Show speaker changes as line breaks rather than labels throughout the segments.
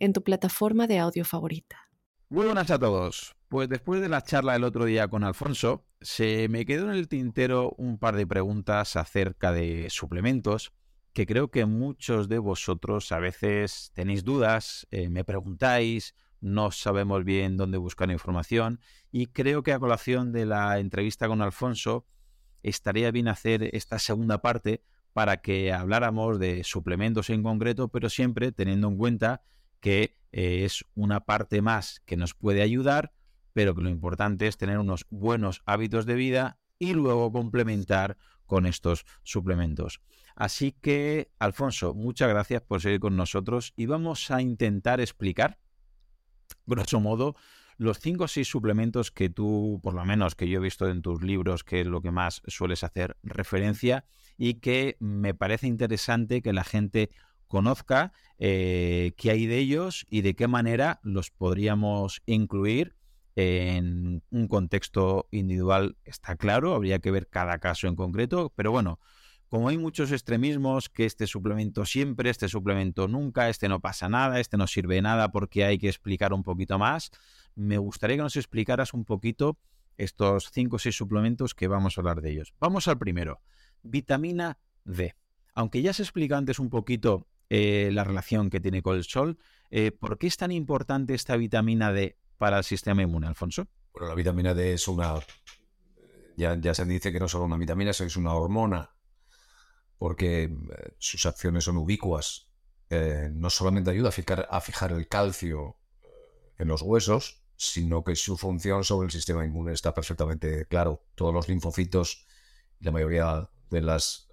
en tu plataforma de audio favorita.
Muy buenas a todos. Pues después de la charla del otro día con Alfonso, se me quedó en el tintero un par de preguntas acerca de suplementos que creo que muchos de vosotros a veces tenéis dudas, eh, me preguntáis no sabemos bien dónde buscar información y creo que a colación de la entrevista con Alfonso estaría bien hacer esta segunda parte para que habláramos de suplementos en concreto, pero siempre teniendo en cuenta que eh, es una parte más que nos puede ayudar, pero que lo importante es tener unos buenos hábitos de vida y luego complementar con estos suplementos. Así que, Alfonso, muchas gracias por seguir con nosotros y vamos a intentar explicar grosso modo, los cinco o seis suplementos que tú, por lo menos que yo he visto en tus libros, que es lo que más sueles hacer referencia y que me parece interesante que la gente conozca eh, qué hay de ellos y de qué manera los podríamos incluir en un contexto individual. Está claro, habría que ver cada caso en concreto, pero bueno, como hay muchos extremismos, que este suplemento siempre, este suplemento nunca, este no pasa nada, este no sirve de nada porque hay que explicar un poquito más, me gustaría que nos explicaras un poquito estos 5 o 6 suplementos que vamos a hablar de ellos. Vamos al primero, vitamina D. Aunque ya se explica antes un poquito eh, la relación que tiene con el sol, eh, ¿por qué es tan importante esta vitamina D para el sistema inmune, Alfonso?
Bueno, la vitamina D es una... Ya, se dice que no solo una vitamina, es una hormona porque eh, sus acciones son ubicuas. No solamente ayuda a fijar, a fijar el calcio en los huesos, sino que su función sobre el sistema inmune está perfectamente claro. Todos los linfocitos la mayoría de las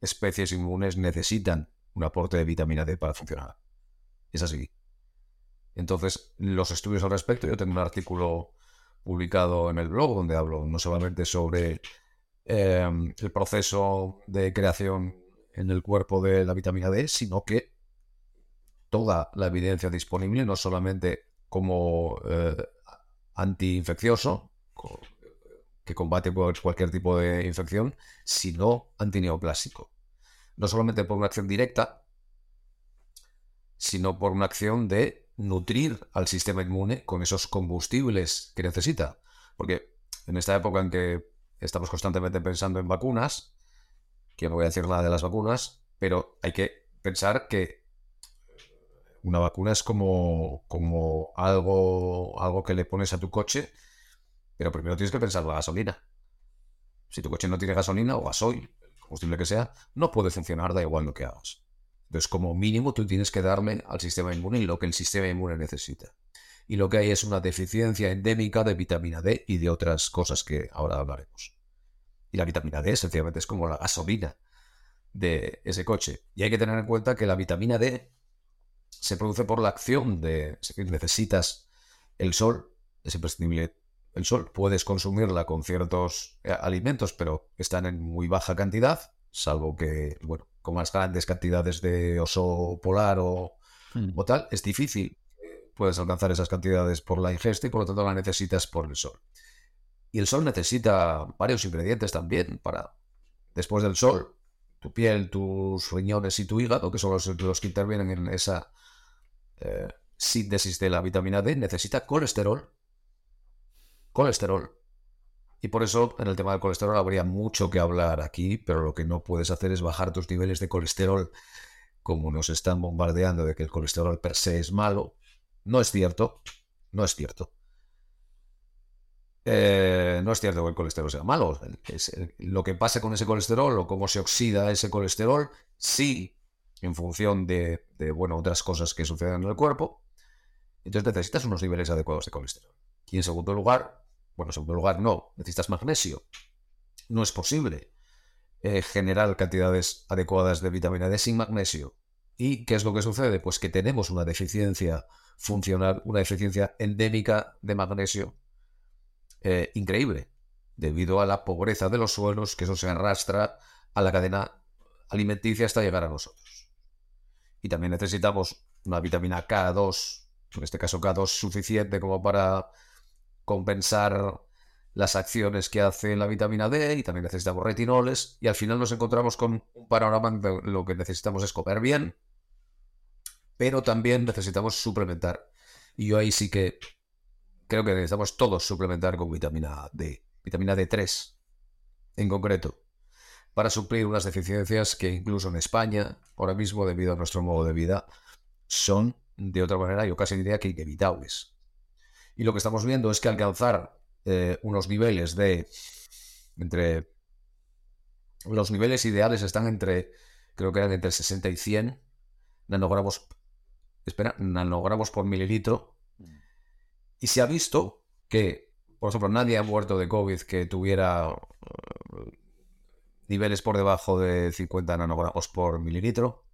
especies inmunes necesitan un aporte de vitamina D para funcionar. Es así. Entonces, los estudios al respecto, yo tengo un artículo publicado en el blog donde hablo no solamente sobre Em, el proceso de creación en el cuerpo de la vitamina D, sino que toda la evidencia disponible, no solamente como eh, antiinfeccioso, que combate cualquier tipo de infección, sino antineoplásico. No solamente por una acción directa, sino por una acción de nutrir al sistema inmune con esos combustibles que necesita. Porque en esta época en que estamos constantemente pensando en vacunas, que no voy a decir nada de las vacunas, pero hay que pensar que una vacuna es como, como algo, algo que le pones a tu coche, pero primero tienes que pensar la gasolina. Si tu coche no tiene gasolina o gasoil, combustible que sea, no puede funcionar, da igual lo que hagas. Entonces, como mínimo, tú tienes que darle al sistema inmune lo que el sistema inmune necesita. Y lo que hay es una deficiencia endémica de vitamina D y de otras cosas que ahora hablaremos. Y la vitamina D sencillamente es como la gasolina de ese coche. Y hay que tener en cuenta que la vitamina D se produce por la acción de... Decir, necesitas el sol, es imprescindible el sol. Puedes consumirla con ciertos eh, alimentos, pero están en muy baja cantidad, salvo que, bueno, con más grandes cantidades de oso polar o, hmm. o tal, es difícil. Puedes alcanzar esas cantidades por la ingesta y por lo tanto la necesitas por el sol. Y el sol necesita varios ingredientes también para, después del sol, tu piel, tus riñones y tu hígado, que son los, que intervienen en esa eh, síntesis de la vitamina D, necesita colesterol. Colesterol. Y por eso en el tema del colesterol habría mucho que hablar aquí, pero lo que no puedes hacer es bajar tus niveles de colesterol como nos están bombardeando de que el colesterol per se es malo. No es cierto, no es cierto. Eh, no es cierto que el colesterol sea malo. lo que pasa con ese colesterol o cómo se oxida ese colesterol, sí, en función de, bueno, otras cosas que suceden en el cuerpo. Entonces necesitas unos niveles adecuados de colesterol. Y en segundo lugar, bueno, en segundo lugar, no, necesitas magnesio. No es posible eh, generar cantidades adecuadas de vitamina D sin magnesio. ¿Y qué es lo que sucede? Pues que tenemos una deficiencia funcional, una deficiencia endémica de magnesio eh, increíble, debido a la pobreza de los suelos, que eso se arrastra a la cadena alimenticia hasta llegar a nosotros. Y también necesitamos una vitamina K2, en este caso K2 suficiente como para compensar las acciones que hace la vitamina D y también necesitamos retinoles y al final nos encontramos con un panorama de lo que necesitamos es comer bien, pero también necesitamos suplementar. Y yo ahí sí que creo que necesitamos todos suplementar con vitamina D, vitamina D3 en concreto, para suplir unas deficiencias que incluso en España, ahora mismo debido a nuestro modo de vida, son de otra manera yo casi diría que inevitables. Y lo que estamos viendo es que alcanzar eh, unos niveles de entre los niveles ideales están entre creo que eran entre 60 y 100 nanogramos espera nanogramos por mililitro y se ha visto que, por ejemplo, nadie ha muerto de COVID que tuviera eh, niveles por debajo de 50 nanogramos por mililitro,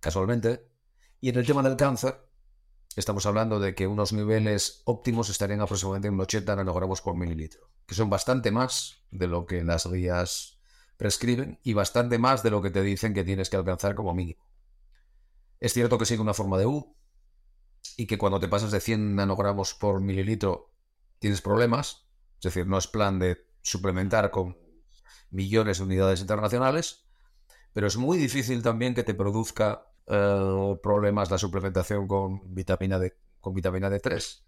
casualmente. Y en el tema del cáncer, estamos hablando de que unos niveles óptimos estarían aproximadamente en 80 nanogramos por mililitro, que son bastante más de lo que las guías prescriben y bastante más de lo que te dicen que tienes que alcanzar como mínimo. Es cierto que sigue una forma de U, y que cuando te pasas de 100 nanogramos por mililitro tienes problemas, es decir, no es plan de suplementar con millones de unidades internacionales, pero es muy difícil también que te produzca eh, problemas la suplementación con vitamina D, con vitamina D3.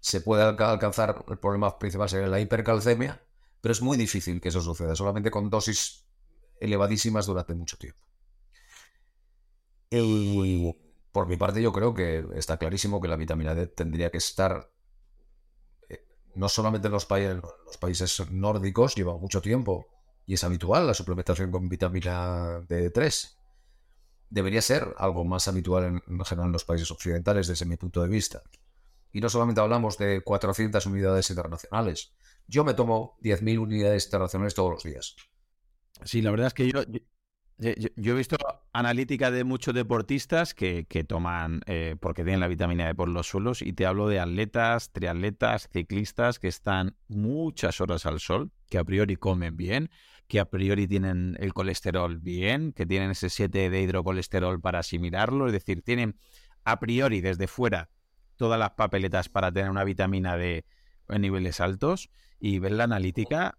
Se puede alcanzar, el problema principal sería la hipercalcemia, pero es muy difícil que eso suceda, solamente con dosis elevadísimas durante mucho tiempo. El, por mi parte, yo creo que está clarísimo que la vitamina D tendría que estar eh, no solamente en los, los países nórdicos, lleva mucho tiempo y es habitual la suplementación con vitamina D3. Debería ser algo más habitual en, general en los países occidentales desde mi punto de vista. Y no solamente hablamos de 400 unidades internacionales. Yo me tomo 10.000 unidades internacionales todos los días.
Sí, la verdad es que yo, he visto analítica de muchos deportistas que, toman, eh, porque tienen la vitamina D por los suelos, y te hablo de atletas, triatletas, ciclistas que están muchas horas al sol, que a priori comen bien, que a priori tienen el colesterol bien, que tienen ese 7 de hidrocolesterol para asimilarlo, es decir, tienen a priori desde fuera todas las papeletas para tener una vitamina D en niveles altos y ver la analítica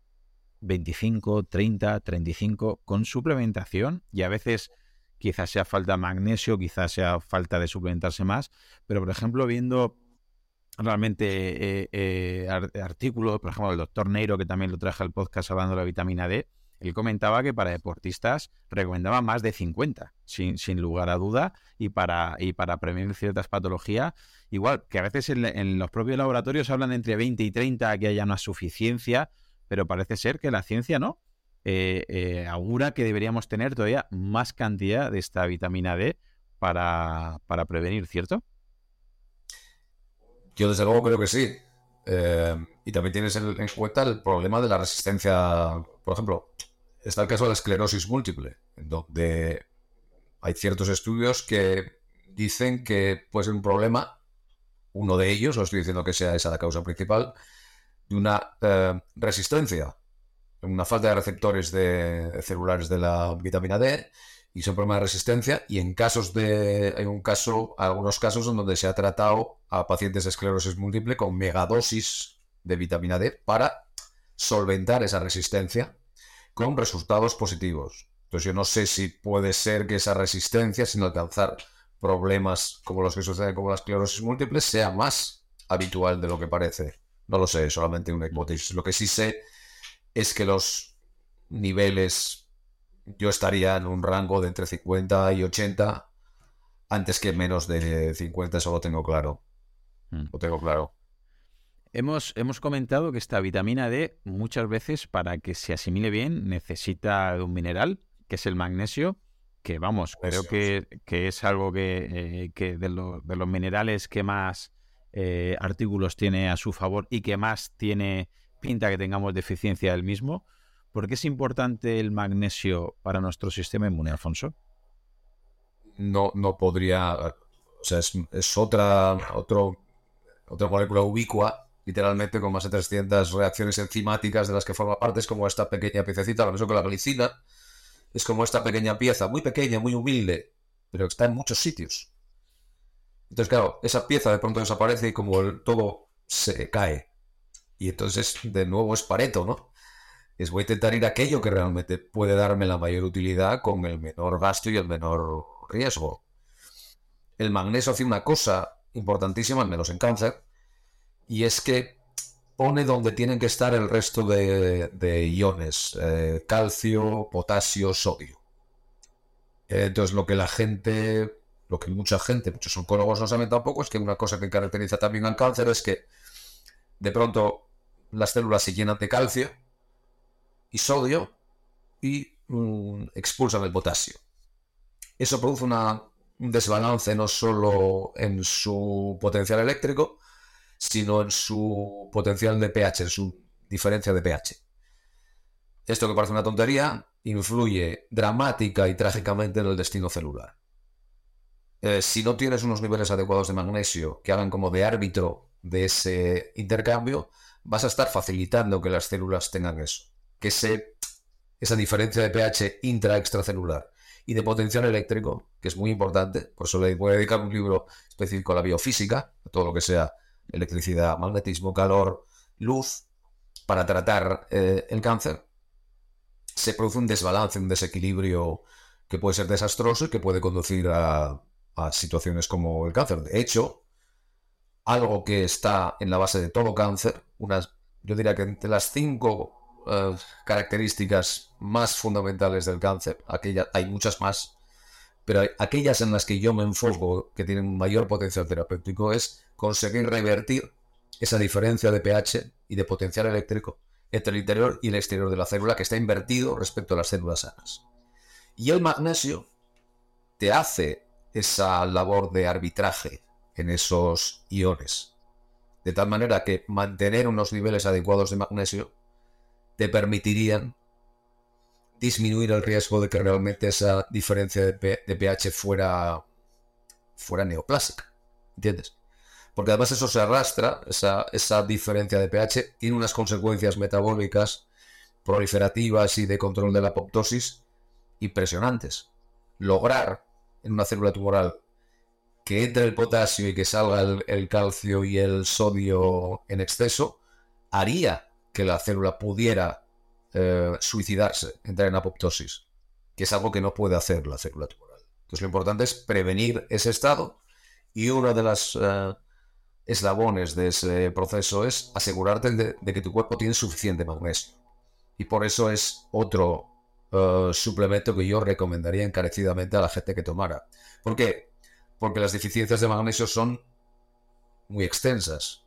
25, 30, 35 con suplementación y a veces quizás sea falta magnesio, quizás sea falta de suplementarse más, pero por ejemplo viendo realmente eh, eh, artículos, por ejemplo el doctor Neiro que también lo traje al podcast hablando de la vitamina D, él comentaba que para deportistas recomendaba más de 50, sin, lugar a duda, y para, y para prevenir ciertas patologías, igual que a veces en, los propios laboratorios hablan de entre 20 y 30 que haya una suficiencia, pero parece ser que la ciencia no. Eh, augura que deberíamos tener todavía más cantidad de esta vitamina D para, prevenir, ¿cierto?
Yo desde luego creo que sí. Eh, y también tienes en, cuenta el problema de la resistencia. Por ejemplo, está el caso de la esclerosis múltiple, donde hay ciertos estudios que dicen que puede ser un problema, uno de ellos, no estoy diciendo que sea esa la causa principal, de una eh, resistencia, una falta de receptores de, celulares de la vitamina D y son problemas de resistencia y en casos de hay un caso algunos casos en donde se ha tratado a pacientes de esclerosis múltiple con megadosis de vitamina D para solventar esa resistencia con resultados positivos. Entonces yo no sé si puede ser que esa resistencia sin alcanzar problemas como los que suceden con la esclerosis múltiple sea más habitual de lo que parece. No lo sé, solamente un hipótesis. Lo que sí sé es que los niveles yo estaría en un rango de entre 50 y 80 antes que menos de 50, eso lo tengo claro. Hmm. Lo tengo claro.
Hemos, hemos, comentado que esta vitamina D muchas veces para que se asimile bien necesita un mineral, que es el magnesio, que vamos, creo que, es algo que, eh, de, de, los minerales que más eh, artículos tiene a su favor y que más tiene pinta que tengamos deficiencia del mismo. ¿Por qué es importante el magnesio para nuestro sistema inmune, Alfonso?
no, no podría. O sea, es, otra, otro, otra molécula ubicua, literalmente con más de 300 reacciones enzimáticas de las que forma parte. Es como esta pequeña piececita, lo mismo que la glicina. Es como esta pequeña pieza, muy pequeña, muy humilde, pero está en muchos sitios. Entonces, claro, esa pieza de pronto desaparece y como todo se cae. Y entonces, de nuevo, es Pareto, ¿no? Es voy a intentar ir a aquello que realmente puede darme la mayor utilidad con el menor gasto y el menor riesgo. El magnesio hace una cosa importantísima, al menos en cáncer, y es que pone donde tienen que estar el resto de, iones, eh, calcio, potasio, sodio. Entonces lo que la gente, lo que mucha gente, muchos oncólogos no saben tampoco, es que una cosa que caracteriza también al cáncer es que de pronto las células se llenan de calcio y sodio y mm, expulsan el potasio. Eso produce un desbalance no solo en su potencial eléctrico, sino en su potencial de pH, en su diferencia de pH. Esto que parece una tontería, influye dramática y trágicamente en el destino celular. Eh, si no tienes unos niveles adecuados de magnesio que hagan como de árbitro de ese intercambio, vas a estar facilitando que las células tengan eso, esa diferencia de pH intra-extracelular y de potencial eléctrico, que es muy importante, por eso le voy a dedicar un libro específico a la biofísica, a todo lo que sea electricidad, magnetismo, calor, luz, para tratar eh, el cáncer, se produce un desbalance, un desequilibrio que puede ser desastroso y que puede conducir a, situaciones como el cáncer. De hecho, algo que está en la base de todo cáncer, unas, yo diría que entre las cinco eh, características más fundamentales del cáncer, aquella, hay muchas más, pero aquellas en las que yo me enfoco, que tienen mayor potencial terapéutico, es conseguir revertir esa diferencia de pH y de potencial eléctrico entre el interior y el exterior de la célula que está invertido respecto a las células sanas. Y el magnesio te hace esa labor de arbitraje en esos iones. De tal manera que mantener unos niveles adecuados de magnesio te permitirían disminuir el riesgo de que realmente esa diferencia de, pH fuera, fuera neoplásica. ¿Entiendes? Porque además eso se arrastra, esa, esa diferencia de pH tiene unas consecuencias metabólicas, proliferativas y de control de la apoptosis impresionantes. Lograr en una célula tumoral que entre el potasio y que salga el calcio y el sodio en exceso, haría que la célula pudiera eh, suicidarse, entrar en apoptosis, que es algo que no puede hacer la célula tumoral. Entonces lo importante es prevenir ese estado y uno de los eh, eslabones de ese proceso es asegurarte de, que tu cuerpo tiene suficiente magnesio. Y por eso es otro eh, suplemento que yo recomendaría encarecidamente a la gente que tomara. ¿Por qué? Porque las deficiencias de magnesio son muy extensas.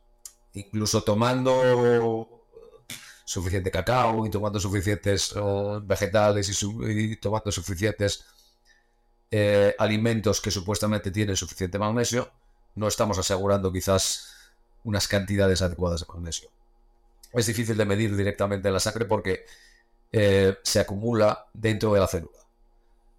Incluso tomando suficiente cacao y tomando suficientes vegetales y, tomando suficientes eh, alimentos que supuestamente tienen suficiente magnesio, no estamos asegurando quizás unas cantidades adecuadas de magnesio. Es difícil de medir directamente en la sangre porque eh, se acumula dentro de la célula.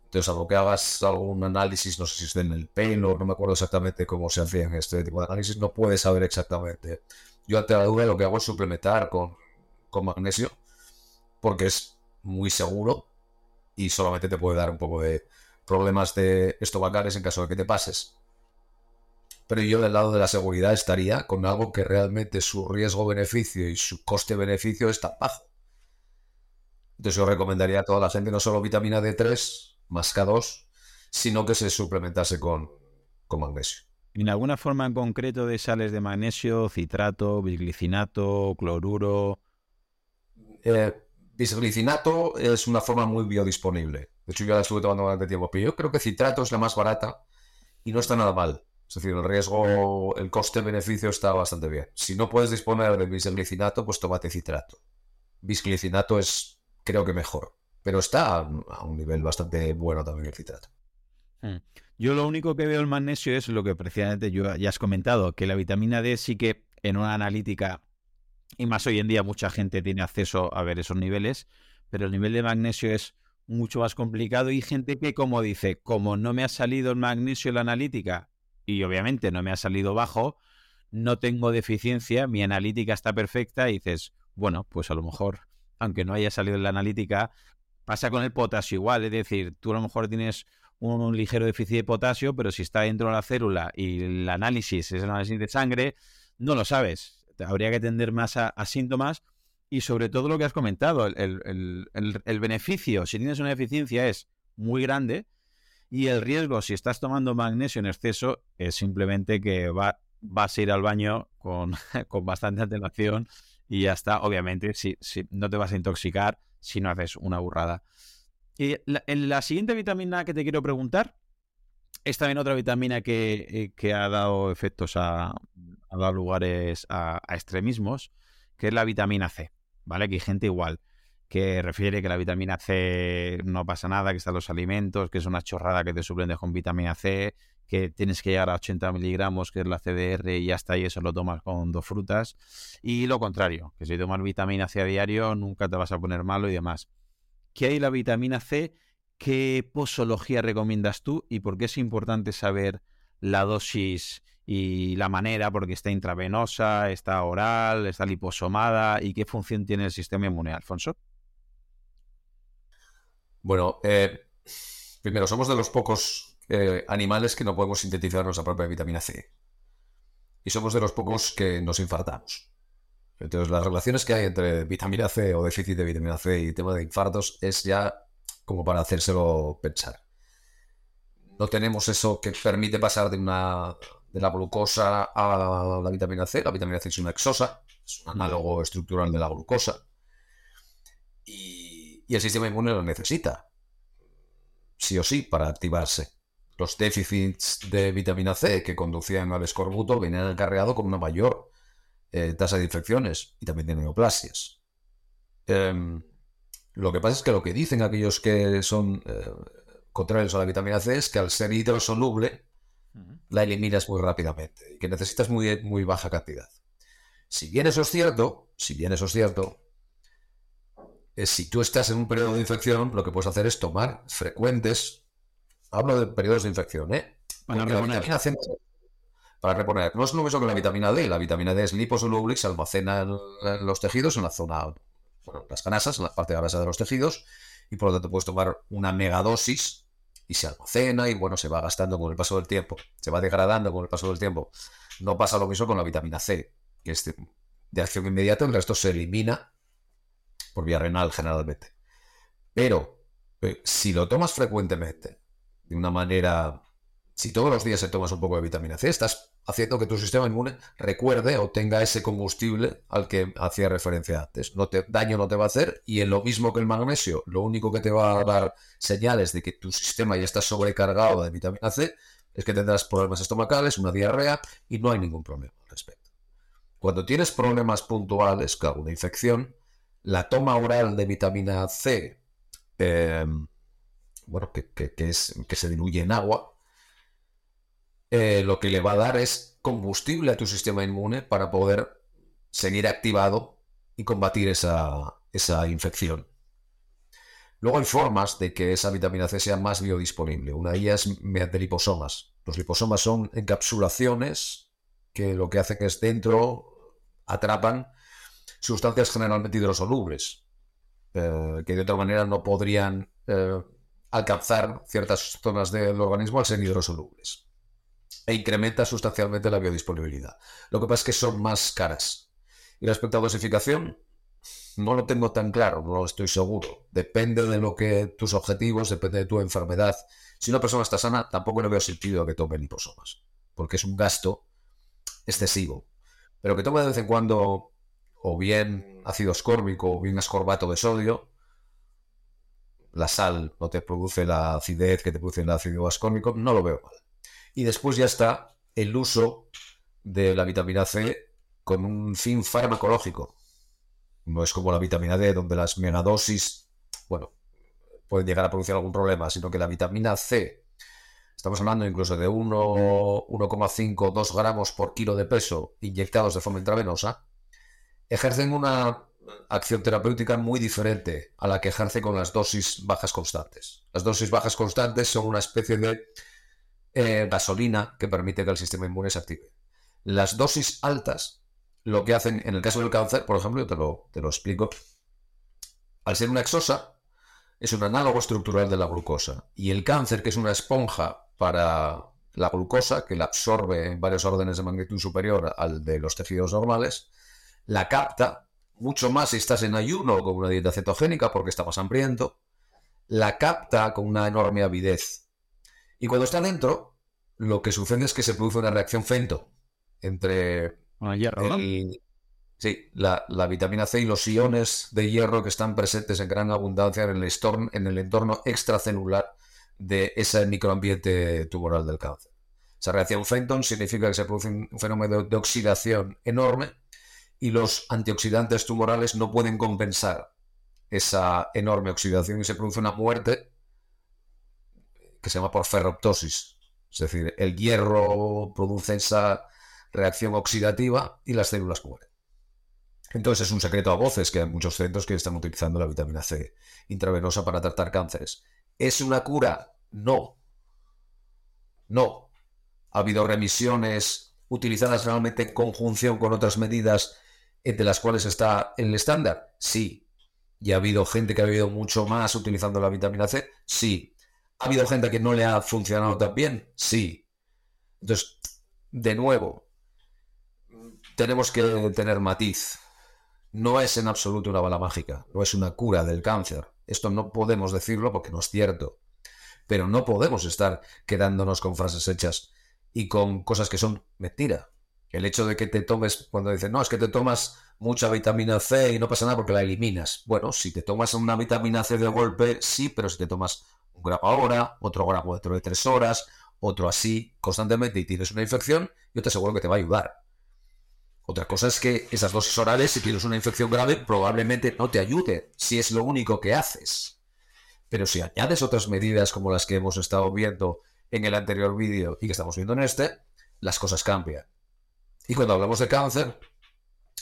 Entonces, algo que hagas algún análisis, no sé si es en el pelo, no me acuerdo exactamente cómo se hacían este tipo de análisis, no puedes saber exactamente. Yo ante la duda lo que hago es suplementar con con magnesio, porque es muy seguro y solamente te puede dar un poco de problemas de estomacales en caso de que te pases. Pero yo del lado de la seguridad estaría con algo que realmente su riesgo-beneficio y su coste-beneficio está bajo. Entonces yo recomendaría a toda la gente no solo vitamina D3 más K2, sino que se suplementase con, con magnesio.
¿En alguna forma en concreto de sales de magnesio, citrato, bisglicinato, cloruro,
eh, bisglicinato es una forma muy biodisponible. De hecho, yo la estuve tomando bastante tiempo. Pero yo creo que citrato es la más barata y no está nada mal. Es decir, el riesgo, el coste-beneficio está bastante bien. Si no puedes disponer de bisglicinato, pues tómate citrato. Bisglicinato es, creo que mejor. Pero está a un nivel bastante bueno también el citrato.
Hmm. Yo lo único que veo el magnesio es lo que precisamente yo ya has comentado, que la vitamina D sí que en una analítica y más hoy en día mucha gente tiene acceso a ver esos niveles, pero el nivel de magnesio es mucho más complicado y gente que como dice, como no me ha salido el magnesio en la analítica y obviamente no me ha salido bajo, no tengo deficiencia, mi analítica está perfecta y dices, bueno, pues a lo mejor, aunque no haya salido en la analítica, pasa con el potasio igual, es decir, tú a lo mejor tienes un, ligero déficit de potasio, pero si está dentro de la célula y el análisis es el análisis de sangre, no lo sabes. Habría que atender más a, síntomas y sobre todo lo que has comentado, el, el, beneficio, si tienes una deficiencia, es muy grande y el riesgo, si estás tomando magnesio en exceso, es simplemente que va, vas a ir al baño con, con bastante antelación y ya está. Obviamente, si, si, no te vas a intoxicar si no haces una burrada. Y la, en la siguiente vitamina que te quiero preguntar es también otra vitamina que, eh, ha dado efectos a, ha dado lugares a, extremismos, que es la vitamina C. ¿Vale? Que hay gente igual que refiere que la vitamina C no pasa nada, que están los alimentos, que es una chorrada que te suplen con vitamina C, que tienes que llegar a 80 miligramos, que es la CDR, y está, y eso lo tomas con dos frutas. Y lo contrario, que si tomas vitamina C a diario nunca te vas a poner malo y demás. ¿Qué hay la vitamina C? ¿Qué posología recomiendas tú y por qué es importante saber la dosis y la manera? Porque está intravenosa, está oral, está liposomada y qué función tiene el sistema inmune, Alfonso.
Bueno, eh, primero, somos de los pocos eh, animales que no podemos sintetizar nuestra propia vitamina C. Y somos de los pocos que nos infartamos. Entonces, las relaciones que hay entre vitamina C o déficit de vitamina C y tema de infartos es ya como para hacérselo pensar. No tenemos eso que permite pasar de, una, de la glucosa a la vitamina C. La vitamina C es una exosa, es un análogo estructural de la glucosa. y el sistema inmune lo necesita, sí o sí, para activarse los déficits de vitamina C que conducían al escorbuto venían acarreados con una mayor eh, tasa de infecciones y también de neoplasias. Em, lo que pasa es que lo que dicen aquellos que son eh, contrarios a la vitamina C es que al ser hidrosoluble la eliminas muy rápidamente y que necesitas muy, muy baja cantidad. Si bien eso es cierto, si bien eso es cierto, eh, si tú estás en un periodo de infección, lo que puedes hacer es tomar frecuentes Hablo de periodos de infección, ¿eh?
Para reponer.
para reponer. No es lo mismo que la vitamina D. La vitamina D es liposoluble y se almacena en, los tejidos, en la zona, las canasas, la parte de la de los tejidos, y por lo tanto puedes tomar una megadosis y se almacena y bueno, se va gastando con el paso del tiempo, se va degradando con el paso del tiempo. No pasa lo mismo con la vitamina C, que es de acción inmediata, el resto se elimina por vía renal generalmente. Pero eh, si lo tomas frecuentemente, de una manera... Si todos los días se tomas un poco de vitamina C, estás haciendo que tu sistema inmune recuerde o tenga ese combustible al que hacía referencia antes. Daño no te va a hacer y en lo mismo que el magnesio, lo único que te va a dar señales de que tu sistema ya está sobrecargado de vitamina C es que tendrás problemas estomacales, una diarrea y no hay ningún problema al respecto. Cuando tienes problemas puntuales, como una infección, la toma oral de vitamina C eh, bueno, que, es, que se diluye en agua, eh, lo que le va a dar es combustible a tu sistema inmune para poder seguir activado y combatir esa, infección. Luego hay formas de que esa vitamina C sea más biodisponible. Una de ellas es mediante liposomas. Los liposomas son encapsulaciones que lo que hacen es dentro atrapan sustancias generalmente hidrosolubles, eh, que de otra manera no podrían eh, alcanzar ciertas zonas del organismo al ser hidrosolubles e incrementa sustancialmente la biodisponibilidad. Lo que pasa es que son más caras. Y respecto a dosificación, no lo tengo tan claro, no lo estoy seguro. Depende de lo que tus objetivos, depende de tu enfermedad. Si una persona está sana, tampoco le veo sentido que tome liposomas, porque es un gasto excesivo. Pero que tome de vez en cuando o bien ácido ascórbico o bien ascorbato de sodio, la sal no te produce la acidez que te produce el ácido ascórbico, no lo veo mal. Y después ya está el uso de la vitamina C con un fin farmacológico. No es como la vitamina D, donde las megadosis, bueno, pueden llegar a producir algún problema, sino que la vitamina C, estamos hablando incluso de 1,5, 2 gramos por kilo de peso inyectados de forma intravenosa, ejercen una acción terapéutica muy diferente a la que ejerce con las dosis bajas constantes. Las dosis bajas constantes son una especie de eh, gasolina que permite que el sistema inmune se active. Las dosis altas, lo que hacen en el caso del cáncer, por ejemplo, yo te lo, te lo explico, al ser una exosa, es un análogo estructural de la glucosa. Y el cáncer, que es una esponja para la glucosa, que la absorbe en varios órdenes de magnitud superior al de los tejidos normales, la capta mucho más si estás en ayuno o con una dieta cetogénica porque está más hambriento, la capta con una enorme avidez. Y cuando está dentro, lo que sucede es que se produce una reacción fento entre Sí, la, vitamina C y los iones de hierro que están presentes en gran abundancia en el, en el entorno extracelular de ese microambiente tumoral del cáncer. Esa reacción Fenton significa que se produce un fenómeno de oxidación enorme y los antioxidantes tumorales no pueden compensar esa enorme oxidación y se produce una muerte que se llama por ferroptosis. Es decir, el hierro produce esa reacción oxidativa y las células mueren. Entonces es un secreto a voces que hay muchos centros que están utilizando la vitamina C intravenosa para tratar cánceres. ¿Es una cura? No. No. ¿Ha habido remisiones utilizadas realmente en conjunción con otras medidas entre las cuales está el estándar? Sí. ¿Y ha habido gente que ha vivido mucho más utilizando la vitamina C? Sí. ¿Ha habido gente que no le ha funcionado tan bien? Sí. Entonces, de nuevo, tenemos que tener matiz no es en absoluto una bala mágica, no es una cura del cáncer. Esto no podemos decirlo porque no es cierto. Pero no podemos estar quedándonos con frases hechas y con cosas que son mentira. El hecho de que te tomes, cuando dicen, no, es que te tomas mucha vitamina C y no pasa nada porque la eliminas. Bueno, si te tomas una vitamina C de golpe, sí, pero si te tomas un gramo ahora, otro gramo dentro de tres horas, otro así, constantemente y tienes una infección, yo te aseguro que te va a ayudar. Otra cosa es que esas dosis orales, si tienes una infección grave, probablemente no te ayude, si es lo único que haces. Pero si añades otras medidas como las que hemos estado viendo en el anterior vídeo y que estamos viendo en este, las cosas cambian. Y cuando hablamos de cáncer,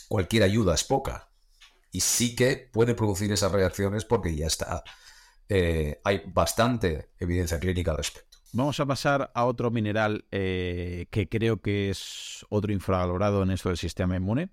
cualquier ayuda es poca. Y sí que puede producir esas reacciones porque ya está. Eh, hay bastante evidencia clínica al respecto.
Vamos a pasar a otro mineral eh, que creo que es otro infravalorado en esto del sistema inmune,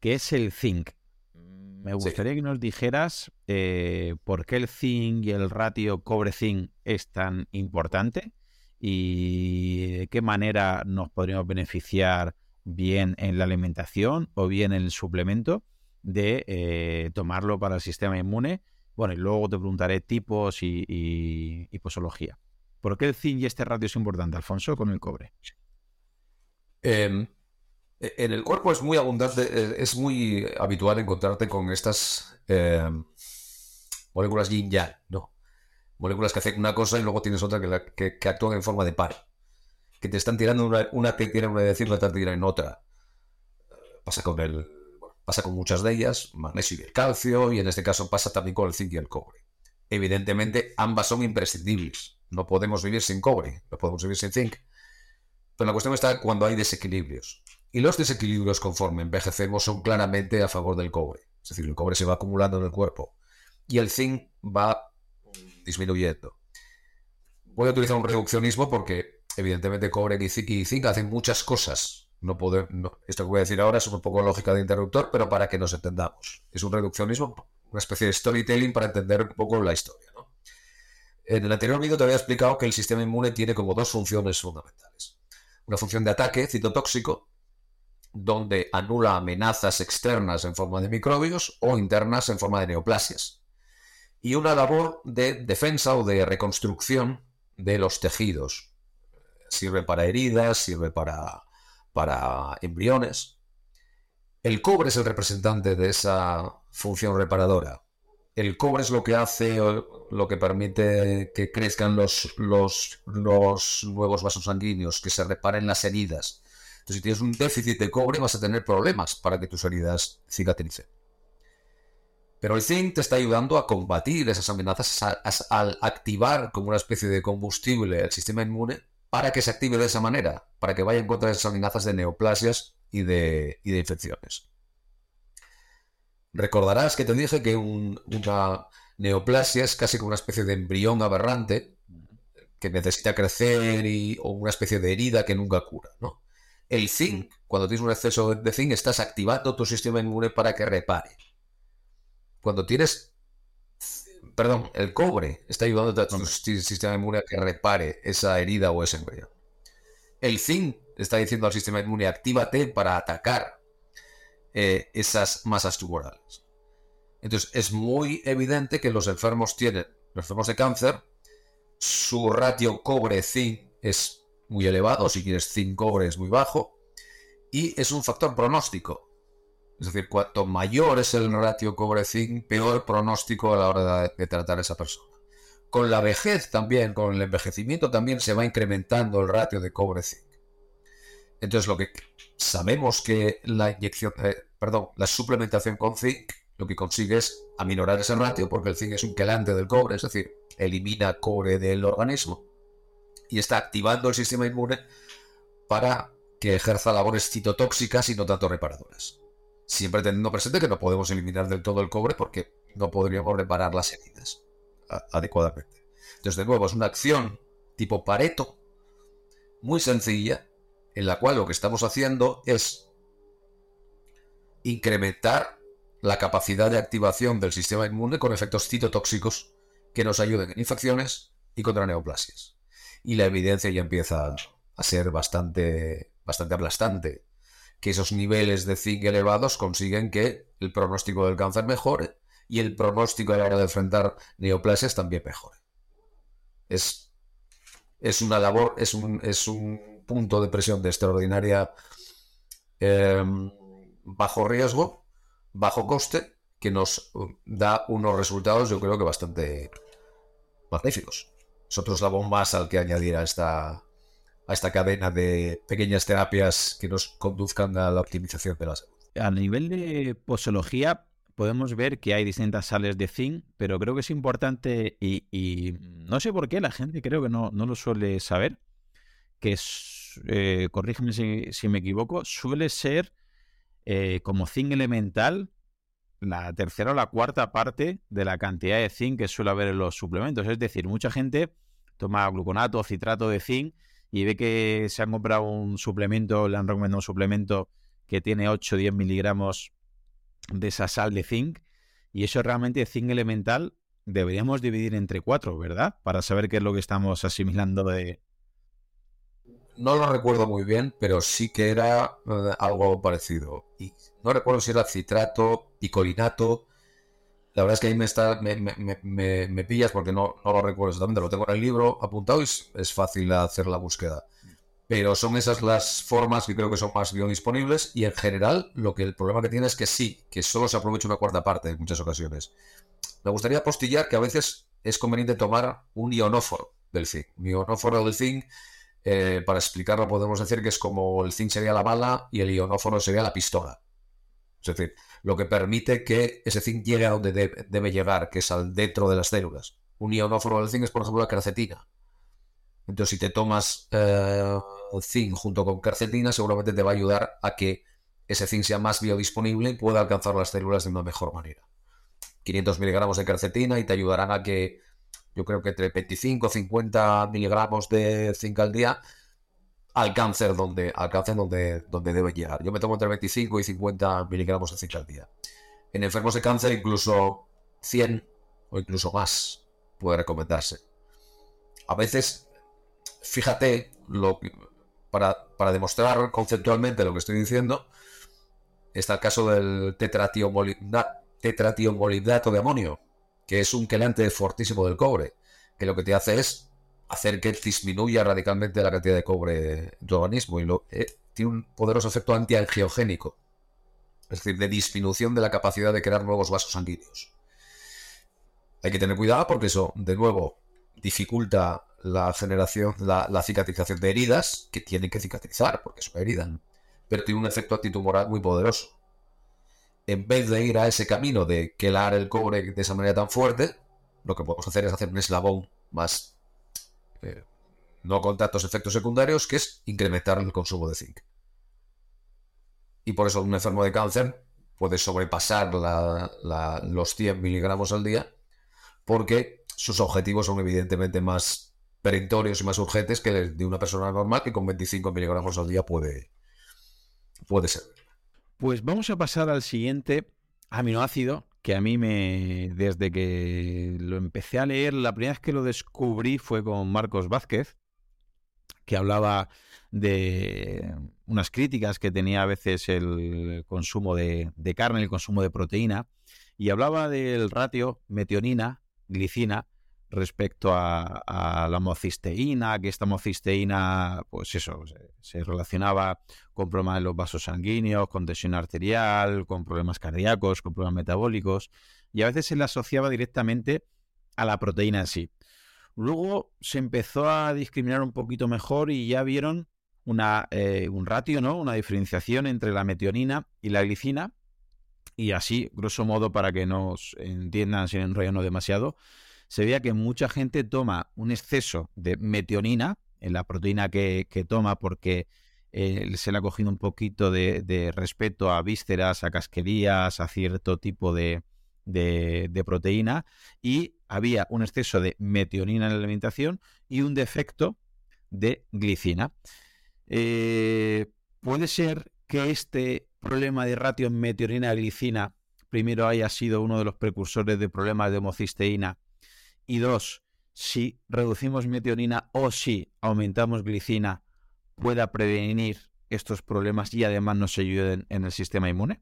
que es el zinc. Me gustaría que nos dijeras eh, por qué el zinc y el ratio cobre-zinc es tan importante y de qué manera nos podríamos beneficiar bien en la alimentación o bien en el suplemento de eh, tomarlo para el sistema inmune. Bueno, y luego te preguntaré tipos y, y posología. ¿Por qué el zinc y este ratio es importante, Alfonso, con el cobre?
Em, e, en el cuerpo es muy abundante, e, es muy habitual encontrarte con estas em, moléculas yin-yang, ¿no? Moléculas que hacen una cosa y luego tienes otra que, actúan en forma de par. Que te están tirando una, una te tiran una decir, la te en otra. Pasa con el. Pasa con muchas de ellas, magnesio y el calcio, y en este caso pasa también con el zinc y el cobre. Evidentemente, ambas son imprescindibles. No podemos vivir sin cobre, no podemos vivir sin zinc. Pero la cuestión está cuando hay desequilibrios. Y los desequilibrios conforme envejecemos son claramente a favor del cobre. Es decir, el cobre se va acumulando en el cuerpo y el zinc va disminuyendo. Voy a utilizar un reduccionismo porque evidentemente cobre y zinc, hacen muchas cosas. No esto que voy a decir ahora es un poco lógica de interruptor, pero para que nos entendamos. Es un reduccionismo, una especie de storytelling para entender un poco la historia. En el anterior vídeo te había explicado que el sistema inmune tiene como dos funciones fundamentales. Una función de ataque citotóxico, donde anula amenazas externas en forma de microbios o internas en forma de neoplasias. Y una labor de defensa o de reconstrucción de los tejidos. Sirve para heridas, sirve para, para embriones. El cobre es el representante de esa función reparadora el cobre es lo que hace, lo que permite que crezcan los, los, nuevos vasos sanguíneos, que se reparen las heridas. Entonces, si tienes un déficit de cobre, vas a tener problemas para que tus heridas cicatricen. Pero el zinc te está ayudando a combatir esas amenazas al activar como una especie de combustible el sistema inmune para que se active de esa manera, para que vaya en contra de esas amenazas de neoplasias y de, y de infecciones. Recordarás que te dije que una neoplasia es casi como una especie de embrión aberrante que necesita crecer y, o una especie de herida que nunca cura, ¿no? El zinc, cuando tienes un exceso de zinc, estás activando tu sistema inmune para que repare. Cuando tienes, perdón, el cobre está ayudando a tu sistema inmune a que repare esa herida o ese embrión. El zinc está diciendo al sistema inmune, actívate para atacar eh, esas masas tumorales. Entonces, es muy evidente que los enfermos tienen, los enfermos de cáncer, su ratio cobre-zinc es muy elevado, si quieres zinc-cobre es muy bajo, y es un factor pronóstico. Es decir, cuanto mayor es el ratio cobre-zinc, peor pronóstico a la hora de, tratar a esa persona. Con la vejez también, con el envejecimiento también se va incrementando el ratio de cobre-zinc. Entonces, lo que sabemos que la inyección, eh, perdón, la suplementación con zinc lo que consigue es aminorar ese ratio porque el zinc es un quelante del cobre, es decir, elimina cobre del organismo y está activando el sistema inmune para que ejerza labores citotóxicas y no tanto reparadoras. Siempre teniendo presente que no podemos eliminar del todo el cobre porque no podríamos reparar las heridas adecuadamente. Entonces, de nuevo, es una acción tipo Pareto, muy sencilla, en la cual lo que estamos haciendo es incrementar la capacidad de activación del sistema inmune con efectos citotóxicos que nos ayuden en infecciones y contra neoplasias. Y la evidencia ya empieza a ser bastante, bastante aplastante, que esos niveles de zinc elevados consiguen que el pronóstico del cáncer mejore y el pronóstico a la hora de enfrentar neoplasias también mejore. Es, es una labor, es un, es un punto de presión de extraordinaria em, bajo riesgo, bajo coste, que nos da unos resultados yo creo que bastante magníficos. Es otro eslabón más al que añadir a esta, a esta cadena de pequeñas terapias que nos conduzcan a la optimización de la salud.
A nivel de posología, podemos ver que hay distintas sales de zinc, pero creo que es importante y, no sé por qué la gente creo que no, no lo suele saber, que es eh, corrígeme si, me equivoco, suele ser eh, como zinc elemental la tercera o la cuarta parte de la cantidad de zinc que suele haber en los suplementos. Es decir, mucha gente toma gluconato o citrato de zinc y ve que se han comprado un suplemento, le han recomendado un suplemento que tiene 8 o 10 miligramos de esa sal de zinc y eso realmente zinc elemental deberíamos dividir entre cuatro, ¿verdad? Para saber qué es lo que estamos asimilando de,
no lo recuerdo muy bien, pero sí que era eh, algo parecido. Y no recuerdo si era citrato, picolinato. La verdad es que ahí me, está, me, pillas porque no, no, lo recuerdo exactamente. Lo tengo en el libro apuntado y es, fácil hacer la búsqueda. Pero son esas las formas que creo que son más biodisponibles y en general lo que el problema que tiene es que sí, que solo se aprovecha una cuarta parte en muchas ocasiones. Me gustaría postillar que a veces es conveniente tomar un ionóforo del zinc. Un ionóforo del zinc eh, para explicarlo podemos decir que es como el zinc sería la bala y el ionóforo sería la pistola. Es decir, lo que permite que ese zinc llegue a donde debe, llegar, que es al dentro de las células. Un ionóforo del zinc es, por ejemplo, la carcetina. Entonces, si te tomas eh, zinc junto con carcetina, seguramente te va a ayudar a que ese zinc sea más biodisponible y pueda alcanzar las células de una mejor manera. 500 miligramos de carcetina y te ayudarán a que yo creo que entre 25 y 50 miligramos de zinc al día al cáncer donde, al cáncer donde, donde debe llegar. Yo me tomo entre 25 y 50 miligramos de zinc al día. En enfermos de cáncer incluso 100 o incluso más puede recomendarse. A veces, fíjate, lo para, para demostrar conceptualmente lo que estoy diciendo, está el caso del tetratiomolidato de amonio, que es un quelante fortísimo del cobre, que lo que te hace es hacer que disminuya radicalmente la cantidad de cobre en tu organismo y eh, tiene un poderoso efecto antiangiogénico, es decir, de disminución de la capacidad de crear nuevos vasos sanguíneos. Hay que tener cuidado porque eso, de nuevo, dificulta la generación, la, la cicatrización de heridas, que tienen que cicatrizar porque es una herida, pero tiene un efecto antitumoral muy poderoso en vez de ir a ese camino de quelar el cobre de esa manera tan fuerte, lo que podemos hacer es hacer un eslabón más eh, no con tantos efectos secundarios, que es incrementar el consumo de zinc. Y por eso un enfermo de cáncer puede sobrepasar los 100 miligramos al día, porque sus objetivos son evidentemente más perentorios y más urgentes que de una persona normal que con 25 miligramos al día puede, puede ser.
Pues vamos a pasar al siguiente aminoácido que a mí me, desde que lo empecé a leer, la primera vez que lo descubrí fue con Marcos Vázquez, que hablaba de unas críticas que tenía a veces el consumo de, de carne, el consumo de proteína, y hablaba del ratio metionina-glicina respecto a, la mocisteína, que esta mocisteína, pues eso, se, relacionaba con problemas de los vasos sanguíneos, con tensión arterial, con problemas cardíacos, con problemas metabólicos, y a veces se le asociaba directamente a la proteína en sí. Luego se empezó a discriminar un poquito mejor y ya vieron una, eh, un ratio, ¿no? Una diferenciación entre la metionina y la glicina. Y así, grosso modo, para que nos entiendan sin enrollarnos demasiado, se veía que mucha gente toma un exceso de metionina en la proteína que, toma porque eh, se le ha cogido un poquito de, respeto a vísceras, a casquerías, a cierto tipo de, proteína y había un exceso de metionina en la alimentación y un defecto de glicina. Eh, puede ser que este problema de ratio metionina-glicina primero haya sido uno de los precursores de problemas de homocisteína y dos, si reducimos metionina o si aumentamos glicina, pueda prevenir estos problemas y además nos ayuden en el sistema inmune?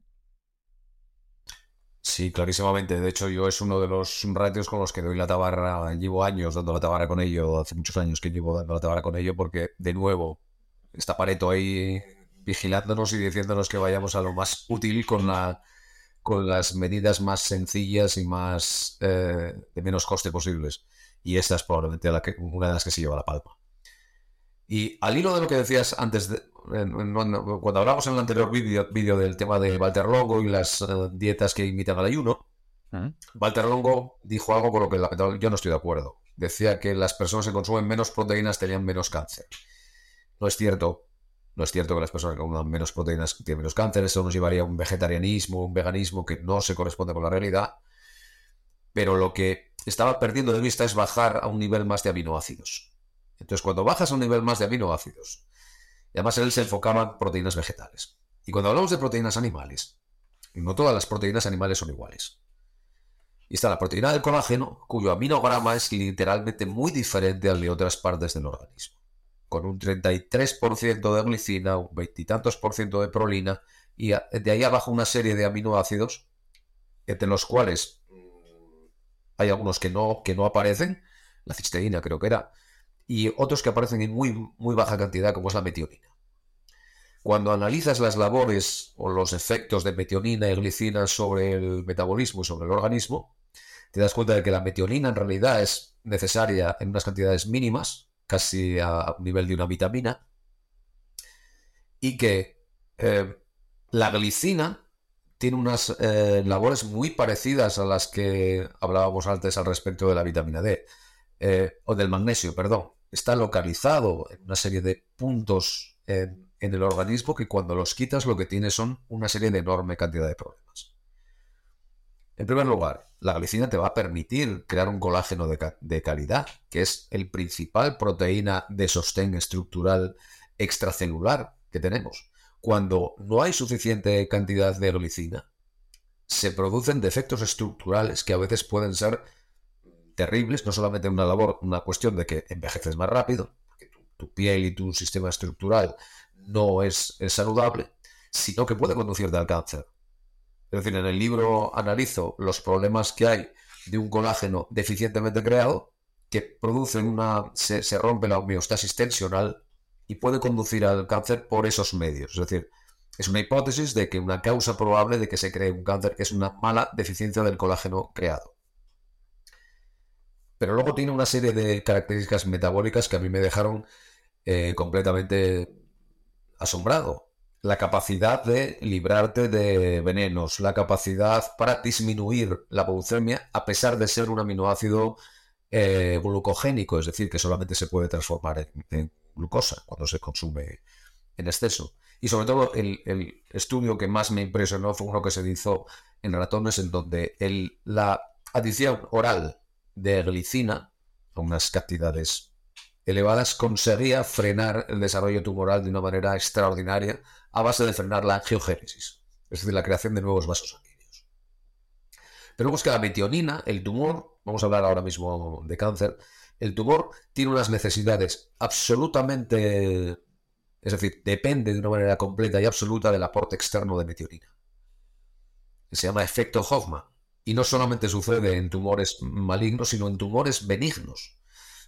Sí, clarísimamente. De hecho, yo es uno de los ratios con los que doy la tabarra. Llevo años dando la tabarra con ello, hace muchos años que llevo dando la tabarra con ello, porque de nuevo está Pareto ahí vigilándonos y diciéndonos que vayamos a lo más útil con la con las medidas más sencillas y más eh, de menos coste posibles. Y esta es probablemente una de las que se lleva la palma. Y al hilo de lo que decías antes, cuando hablamos en el anterior vídeo del tema de Walter Longo y las eh, dietas que imitan al ayuno, Walter Longo dijo algo con lo que yo no estoy de acuerdo. Decía que las personas que consumen menos proteínas tenían menos cáncer. No es cierto. No es cierto que las personas que coman menos proteínas tienen menos cáncer, eso nos llevaría a un vegetarianismo, un veganismo que no se corresponde con la realidad. Pero lo que estaba perdiendo de vista es bajar a un nivel más de aminoácidos. Entonces, cuando bajas a un nivel más de aminoácidos, además él se enfocaba en proteínas vegetales. Y cuando hablamos de proteínas animales, no todas las proteínas animales son iguales. Y está la proteína del colágeno, cuyo aminograma es literalmente muy diferente al de otras partes del organismo con un 33% de glicina, un veintitantos por ciento de prolina, y de ahí abajo una serie de aminoácidos, entre los cuales mm, hay algunos que no, que no aparecen, la cisteína creo que era, y otros que aparecen en muy, muy baja cantidad, como es la metionina. Cuando analizas las labores o los efectos de metionina y glicina sobre el metabolismo y sobre el organismo, te das cuenta de que la metionina en realidad es necesaria en unas cantidades mínimas, casi a un nivel de una vitamina, y que eh, la glicina tiene unas eh, labores muy parecidas a las que hablábamos antes al respecto de la vitamina D, eh, o del magnesio, perdón. Está localizado en una serie de puntos en, el organismo que cuando los quitas lo que tiene son una serie de enorme cantidad de problemas. En primer lugar, la glicina te va a permitir crear un colágeno de, calidad, que es el principal proteína de sostén estructural extracelular que tenemos. Cuando no hay suficiente cantidad de glicina, se producen defectos estructurales que a veces pueden ser terribles, no solamente una labor, una cuestión de que envejeces más rápido, que tu, piel y tu sistema estructural no es, es saludable, sino que puede conducirte al cáncer. Es decir, en el libro analizo los problemas que hay de un colágeno deficientemente creado que produce una. Se, rompe la homeostasis tensional y puede conducir al cáncer por esos medios. Es decir, es una hipótesis de que una causa probable de que se cree un cáncer es una mala deficiencia del colágeno creado. Pero luego tiene una serie de características metabólicas que a mí me dejaron eh, completamente asombrado la capacidad de librarte de venenos, la capacidad para disminuir la glucemia a pesar de ser un aminoácido eh, glucogénico, es decir, que solamente se puede transformar en, glucosa cuando se consume en exceso. Y sobre todo el, estudio que más me impresionó fue uno que se hizo en ratones en donde el, la adición oral de glicina a unas cantidades elevadas conseguía frenar el desarrollo tumoral de una manera extraordinaria a base de frenar la angiogénesis, es decir, la creación de nuevos vasos sanguíneos. Pero vemos que la metionina, el tumor, vamos a hablar ahora mismo de cáncer, el tumor tiene unas necesidades absolutamente, es decir, depende de una manera completa y absoluta del aporte externo de metionina. Se llama efecto Hoffman. Y no solamente sucede en tumores malignos, sino en tumores benignos.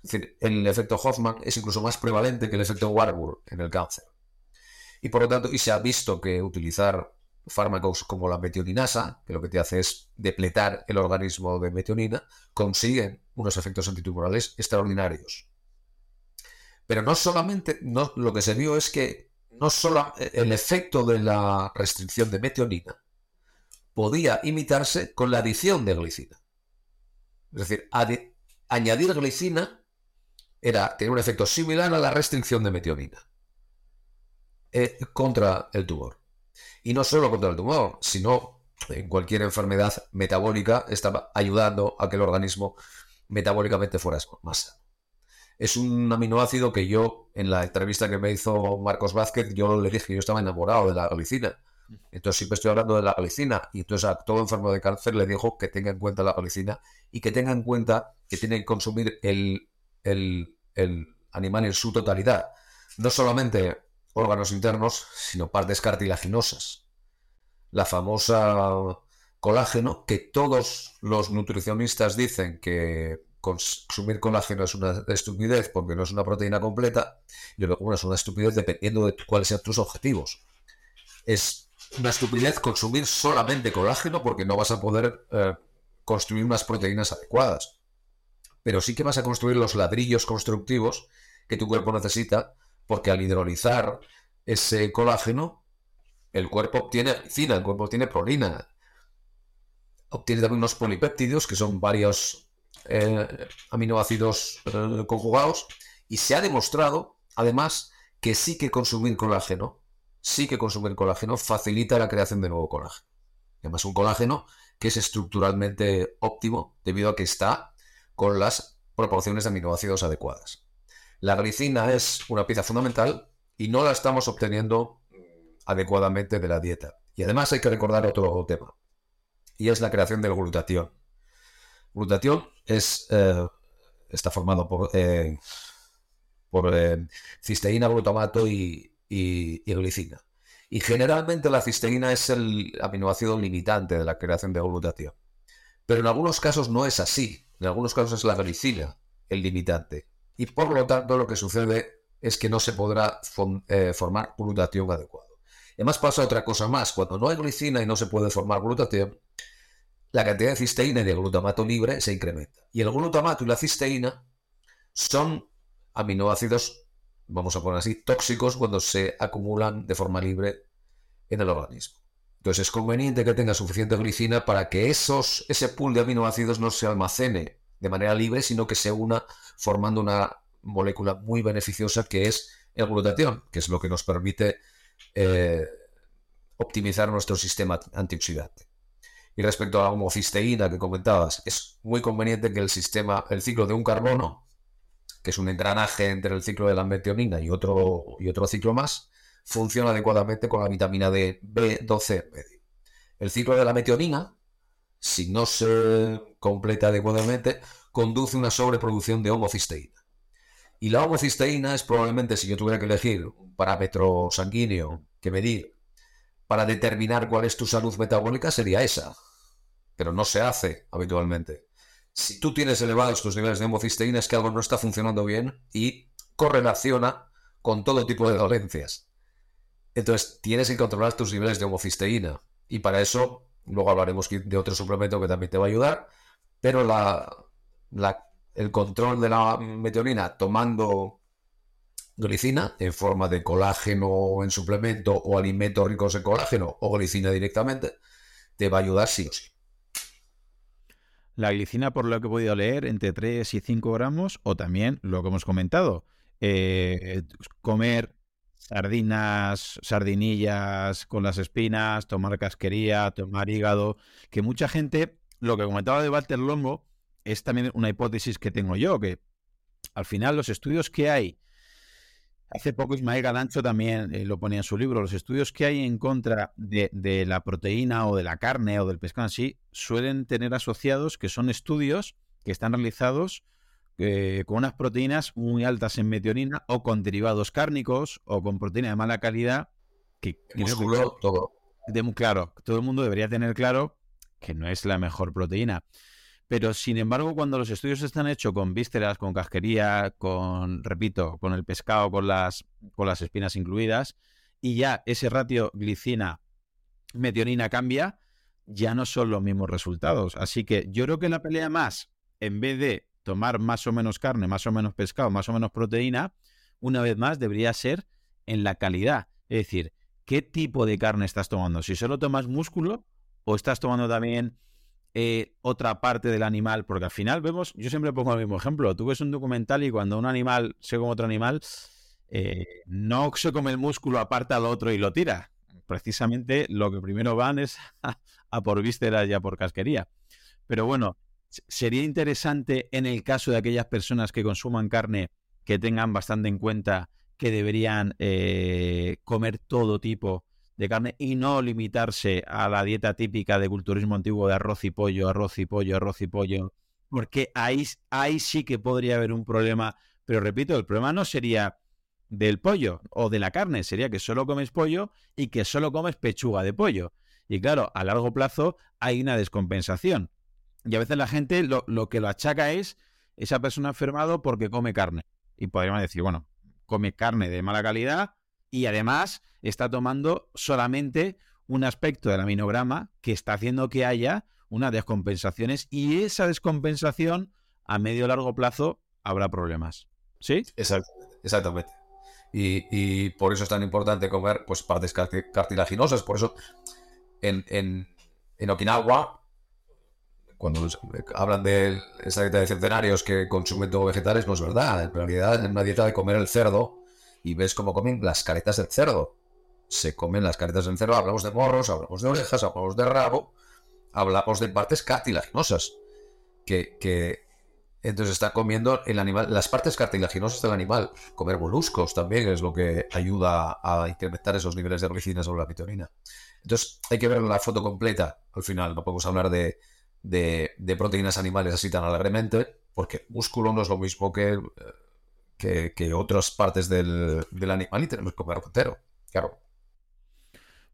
Es decir, el efecto Hoffman es incluso más prevalente que el efecto Warburg en el cáncer. Y por lo tanto, y se ha visto que utilizar fármacos como la metioninasa, que lo que te hace es depletar el organismo de metionina, consiguen unos efectos antitumorales extraordinarios. Pero no solamente, no, lo que se vio es que no solo el efecto de la restricción de metionina podía imitarse con la adición de glicina. Es decir, añadir glicina era tener un efecto similar a la restricción de metionina eh, contra el tumor. Y no solo contra el tumor, sino en cualquier enfermedad metabólica estaba ayudando a que el organismo metabólicamente fuera más. Es un aminoácido que yo, en la entrevista que me hizo Marcos Vázquez, yo le dije que yo estaba enamorado de la glicina. Entonces siempre estoy hablando de la glicina y entonces a todo enfermo de cáncer le dijo que tenga en cuenta la glicina y que tenga en cuenta que tiene que consumir el, el animal en su totalidad. No solamente órganos internos, sino partes cartilaginosas. La famosa colágeno, que todos los nutricionistas dicen que consumir colágeno es una estupidez porque no es una proteína completa, y luego es una estupidez dependiendo de cuáles sean tus objetivos. Es una estupidez consumir solamente colágeno porque no vas a poder eh, construir unas proteínas adecuadas. Pero sí que vas a construir los ladrillos constructivos que tu cuerpo necesita porque al hidrolizar ese colágeno, el cuerpo obtiene glicina, el cuerpo obtiene prolina, obtiene también unos polipéptidos, que son varios eh, aminoácidos eh, conjugados, y se ha demostrado, además, que sí que consumir colágeno, sí que consumir colágeno facilita la creación de nuevo colágeno. Además, un colágeno que es estructuralmente óptimo debido a que está con las proporciones de aminoácidos adecuadas. La glicina es una pieza fundamental y no la estamos obteniendo adecuadamente de la dieta. Y además hay que recordar otro tema, y es la creación del glutatión. Glutatión es, eh, está formado por, eh, eh, cisteína, glutamato y, y, glicina. Y generalmente la cisteína es el aminoácido limitante de la creación de glutatión. Pero en algunos casos no es así. En algunos casos es la glicina el limitante y por lo tanto lo que sucede es que no se podrá eh, formar glutatión adecuado. Además pasa otra cosa más, cuando no hay glicina y no se puede formar glutatión, la cantidad de cisteína y de glutamato libre se incrementa. Y el glutamato y la cisteína son aminoácidos, vamos a poner así, tóxicos cuando se acumulan de forma libre en el organismo. Entonces es conveniente que tenga suficiente glicina para que ese pool de aminoácidos no se almacene de manera libre, sino que se una formando una molécula muy beneficiosa que es el glutatión, que es lo que nos permite eh, optimizar nuestro sistema antioxidante. Y respecto a la homocisteína que comentabas, es muy conveniente que el sistema, el ciclo de un carbono, que es un engranaje entre el ciclo de la metionina y otro, y otro ciclo más, funcione adecuadamente con la vitamina D, B12 El ciclo de la metionina si no se completa adecuadamente, conduce a una sobreproducción de homocisteína. Y la homocisteína es probablemente, si yo tuviera que elegir un parámetro sanguíneo que medir para determinar cuál es tu salud metabólica, sería esa. Pero no se hace habitualmente. Si tú tienes elevados tus niveles de homocisteína es que algo no está funcionando bien y correlaciona con todo tipo de dolencias. Entonces tienes que controlar tus niveles de homocisteína. Y para eso Luego hablaremos de otro suplemento que también te va a ayudar. Pero el control de la metionina tomando glicina en forma de colágeno en suplemento o alimentos ricos en colágeno o glicina directamente, te va a ayudar sí o sí.
La glicina, por lo que he podido leer, entre 3 y 5 gramos, o también lo que hemos comentado, eh, comer sardinas, sardinillas con las espinas, tomar casquería, tomar hígado, que mucha gente, lo que comentaba de Walter Longo, es también una hipótesis que tengo yo, que al final los estudios que hay, hace poco Ismael Galancho también eh, lo ponía en su libro, los estudios que hay en contra de, la proteína o de la carne o del pescado en sí, suelen tener asociados que son estudios que están realizados eh, con unas proteínas muy altas en metionina o con derivados cárnicos o con proteína de mala calidad. Que,
todo.
De, claro, todo el mundo debería tener claro que no es la mejor proteína. Pero sin embargo, cuando los estudios están hechos con vísceras, con casquería, con, repito, con el pescado, con las, con las espinas incluidas, y ya ese ratio glicina-metionina cambia, ya no son los mismos resultados. Así que yo creo que la pelea más, en vez de tomar más o menos carne, más o menos pescado, más o menos proteína, una vez más debería ser en la calidad. Es decir, ¿qué tipo de carne estás tomando? Si solo tomas músculo o estás tomando también eh, otra parte del animal, porque al final vemos, yo siempre pongo el mismo ejemplo, tú ves un documental y cuando un animal se come otro animal, eh, no se come el músculo, aparta al otro y lo tira. Precisamente lo que primero van es a, a por vísceras y a por casquería. Pero bueno, sería interesante en el caso de aquellas personas que consuman carne que tengan bastante en cuenta que deberían eh, comer todo tipo de carne y no limitarse a la dieta típica de culturismo antiguo de arroz y pollo, arroz y pollo, arroz y pollo, porque ahí, ahí sí que podría haber un problema, pero repito, el problema no sería del pollo o de la carne, sería que solo comes pollo y que solo comes pechuga de pollo. Y claro, a largo plazo hay una descompensación. Y a veces la gente lo, que lo achaca es esa persona enfermado porque come carne. Y podríamos decir, bueno, come carne de mala calidad y además está tomando solamente un aspecto del aminograma que está haciendo que haya unas descompensaciones y esa descompensación a medio o largo plazo habrá problemas. ¿Sí?
exactamente. Y, por eso es tan importante comer pues partes cartilaginosas. Por eso en, en, en Okinawa cuando hablan de esa dieta de centenarios que consumen todo vegetales, no es verdad. En realidad es una dieta de comer el cerdo y ves cómo comen las caretas del cerdo. Se comen las caretas del cerdo, hablamos de morros, hablamos de orejas, hablamos de rabo, hablamos de partes cartilaginosas. Que, que entonces está comiendo el animal, las partes cartilaginosas del animal. Comer moluscos también es lo que ayuda a incrementar esos niveles de ricina sobre la pitonina. Entonces hay que ver la foto completa. Al final no podemos hablar de de, proteínas animales así tan alegremente, porque músculo no es lo mismo que, que, otras partes del, animal y tenemos que comer entero, claro.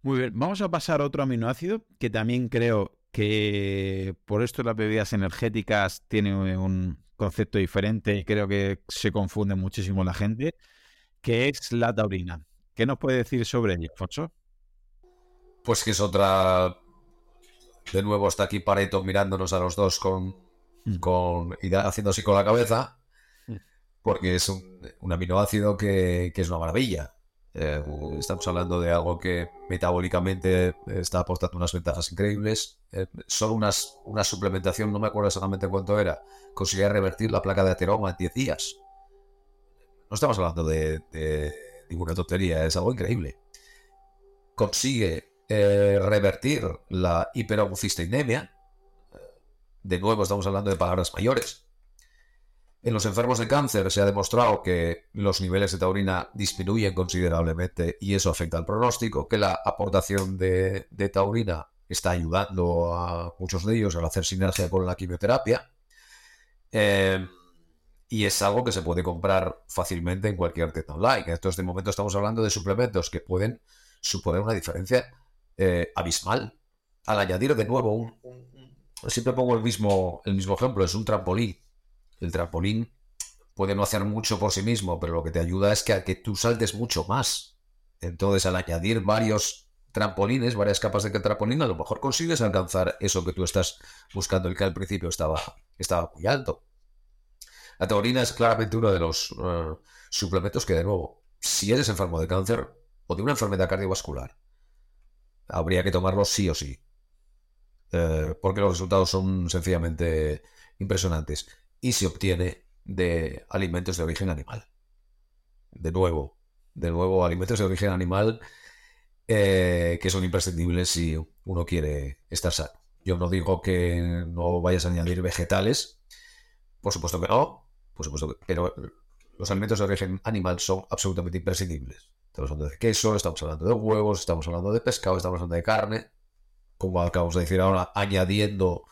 Muy bien, vamos a pasar a otro aminoácido que también creo que por esto las bebidas energéticas tienen un concepto diferente y creo que se confunde muchísimo la gente, que es la taurina. ¿Qué nos puede decir sobre ella, Fonso?
Pues que es otra de nuevo está aquí Pareto mirándonos a los dos con, mm. con y haciendo así con la cabeza, mm. porque es un, aminoácido que, es una maravilla. Eh, estamos hablando de algo que metabólicamente está aportando unas ventajas increíbles. Eh, solo unas, una suplementación, no me acuerdo exactamente cuánto era, conseguía revertir la placa de ateroma en 10 días. No estamos hablando de, de ninguna tontería, es algo increíble. Consigue eh, revertir la hiperhomocisteinemia. De nuevo estamos hablando de palabras mayores. En los enfermos de cáncer se ha demostrado que los niveles de taurina disminuyen considerablemente y eso afecta al pronóstico, que la aportación de, taurina está ayudando a muchos de ellos a hacer sinergia con la quimioterapia. Eh, y es algo que se puede comprar fácilmente en cualquier tienda online. Entonces, de momento estamos hablando de suplementos que pueden suponer una diferencia eh, abismal. Al añadir de nuevo un, Siempre pongo el mismo, el mismo ejemplo, es un trampolín. El trampolín puede no hacer mucho por sí mismo, pero lo que te ayuda es que, a que tú saltes mucho más. Entonces, al añadir varios trampolines, varias capas de trampolín, a lo mejor consigues alcanzar eso que tú estás buscando, el que al principio estaba, estaba muy alto. La taurina es claramente uno de los eh, suplementos que, de nuevo, si eres enfermo de cáncer o de una enfermedad cardiovascular, habría que tomarlo sí o sí. Eh, porque los resultados son sencillamente impresionantes. Y se obtiene de alimentos de origen animal. De nuevo, de nuevo, alimentos de origen animal eh, que son imprescindibles si uno quiere estar sano. Yo no digo que no vayas a añadir vegetales, por supuesto que no, por supuesto que, pero los alimentos de origen animal son absolutamente imprescindibles. Estamos hablando de queso, estamos hablando de huevos, estamos hablando de pescado, estamos hablando de carne, como acabamos de decir ahora, añadiendo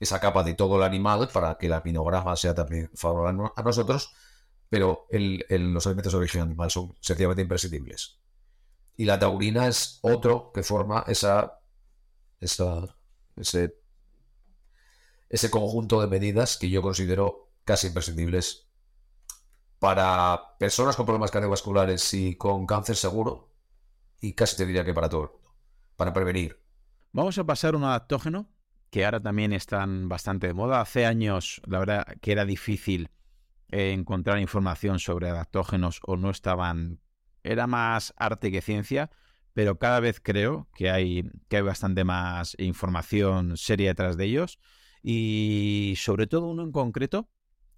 esa capa de todo el animal para que el aminograma sea también favorable a nosotros, pero los alimentos de origen animal son sencillamente imprescindibles. Y la taurina es otro que forma esa, ese, ese conjunto de medidas que yo considero casi imprescindibles para personas con problemas cardiovasculares y con cáncer seguro, y casi te diría que para todo el mundo, para prevenir.
Vamos a pasar a un adaptógeno que ahora también están bastante de moda. Hace años, la verdad, que era difícil eh, encontrar información sobre adaptógenos o no estaban. Era más arte que ciencia, pero cada vez creo que hay, que hay bastante más información seria detrás de ellos. Y sobre todo uno en concreto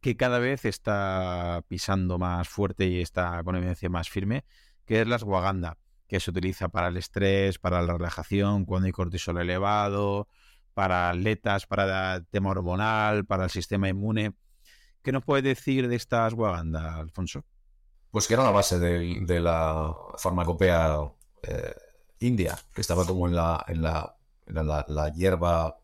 que cada vez está pisando más fuerte y está con evidencia más firme, que es la ashwagandha, que se utiliza para el estrés, para la relajación, cuando hay cortisol elevado, para atletas, para el tema hormonal, para el sistema inmune. ¿Qué nos puede decir de esta ashwagandha, Alfonso?
Pues que era la base de, la farmacopea eh, india, que estaba como en la, en la, la, hierba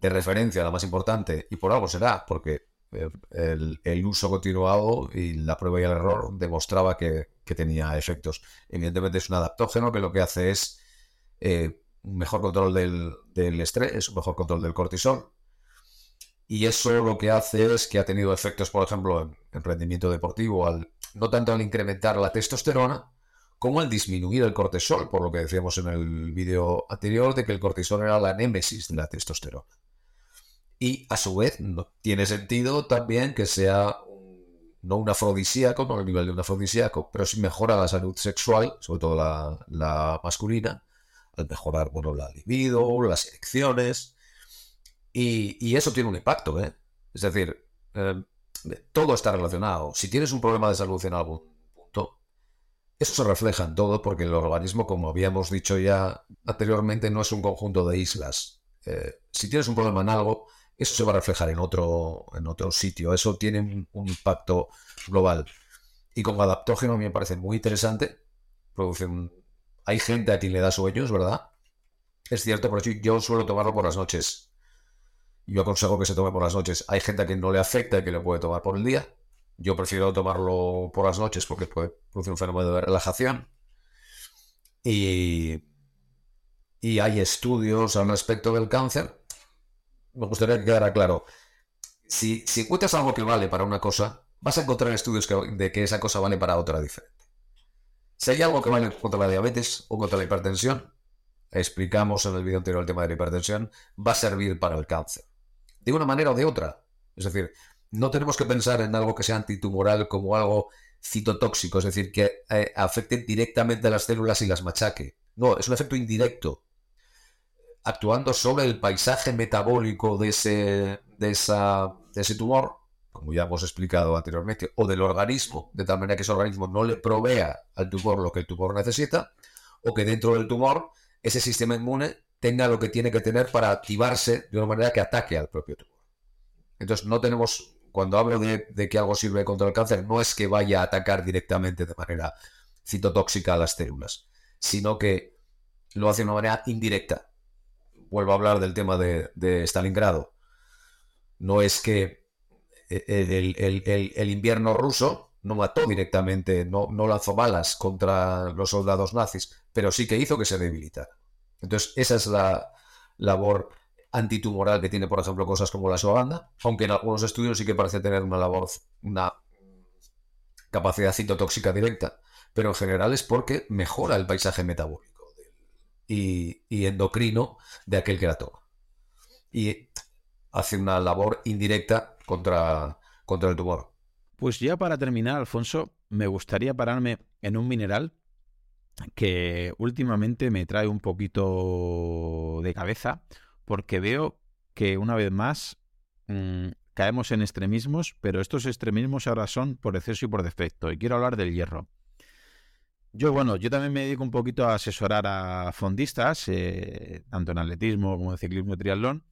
de referencia, la más importante, y por algo será, porque el, uso continuado y la prueba y el error demostraba que, tenía efectos. Evidentemente es un adaptógeno que lo que hace es eh, un mejor control del, estrés, un mejor control del cortisol. Y eso lo que hace es que ha tenido efectos, por ejemplo, en, rendimiento deportivo, al, no tanto al incrementar la testosterona, como al disminuir el cortisol, por lo que decíamos en el vídeo anterior de que el cortisol era la némesis de la testosterona. Y a su vez tiene sentido también que sea no un afrodisíaco, no al nivel de un afrodisíaco, pero sí mejora la salud sexual, sobre todo la masculina, al mejorar bueno, la libido, las elecciones. Y, eso tiene un impacto, ¿eh? Es decir, eh, todo está relacionado. Si tienes un problema de salud en algún punto, eso se refleja en todo porque el organismo, como habíamos dicho ya anteriormente, no es un conjunto de islas. Eh, si tienes un problema en algo, eso se va a reflejar en otro, en otro sitio. Eso tiene un, impacto global. Y como adaptógeno me parece muy interesante. Produce hay gente a quien le da sueños, ¿verdad? Es cierto, pero yo suelo tomarlo por las noches. Yo aconsejo que se tome por las noches. Hay gente a quien no le afecta y que le puede tomar por el día. Yo prefiero tomarlo por las noches porque puede producir un fenómeno de relajación. Y, y hay estudios al respecto del cáncer. Me gustaría que quedara claro. Si, si encuentras algo que vale para una cosa, vas a encontrar estudios de que esa cosa vale para otra diferente. Si hay algo que vale contra la diabetes o contra la hipertensión, explicamos en el vídeo anterior el tema de la hipertensión, va a servir para el cáncer. De una manera o de otra. Es decir, no tenemos que pensar en algo que sea antitumoral como algo citotóxico, es decir, que eh, afecte directamente a las células y las machaque. No, es un efecto indirecto, actuando sobre el paisaje metabólico de ese, de esa, de ese tumor como ya hemos explicado anteriormente, o del organismo, de tal manera que ese organismo no le provea al tumor lo que el tumor necesita, o que dentro del tumor ese sistema inmune tenga lo que tiene que tener para activarse de una manera que ataque al propio tumor. Entonces no tenemos, cuando hablo de, que algo sirve contra el cáncer, no es que vaya a atacar directamente de manera citotóxica a las células, sino que lo hace de una manera indirecta. Vuelvo a hablar del tema de, Stalingrado. No es que el, invierno ruso no mató directamente, no, no lanzó balas contra los soldados nazis, pero sí que hizo que se debilitara. Entonces, esa es la labor antitumoral que tiene, por ejemplo, cosas como la sobanda, aunque en algunos estudios sí que parece tener una labor, una capacidad citotóxica directa, pero en general es porque mejora el paisaje metabólico y, endocrino de aquel que la toma. Y hace una labor indirecta contra, contra el tumor.
Pues ya para terminar, Alfonso, me gustaría pararme en un mineral que últimamente me trae un poquito de cabeza porque veo que una vez más mm, caemos en extremismos, pero estos extremismos ahora son por exceso y por defecto. Y quiero hablar del hierro. Yo, bueno, yo también me dedico un poquito a asesorar a fondistas, eh, tanto en atletismo como en ciclismo y triatlón,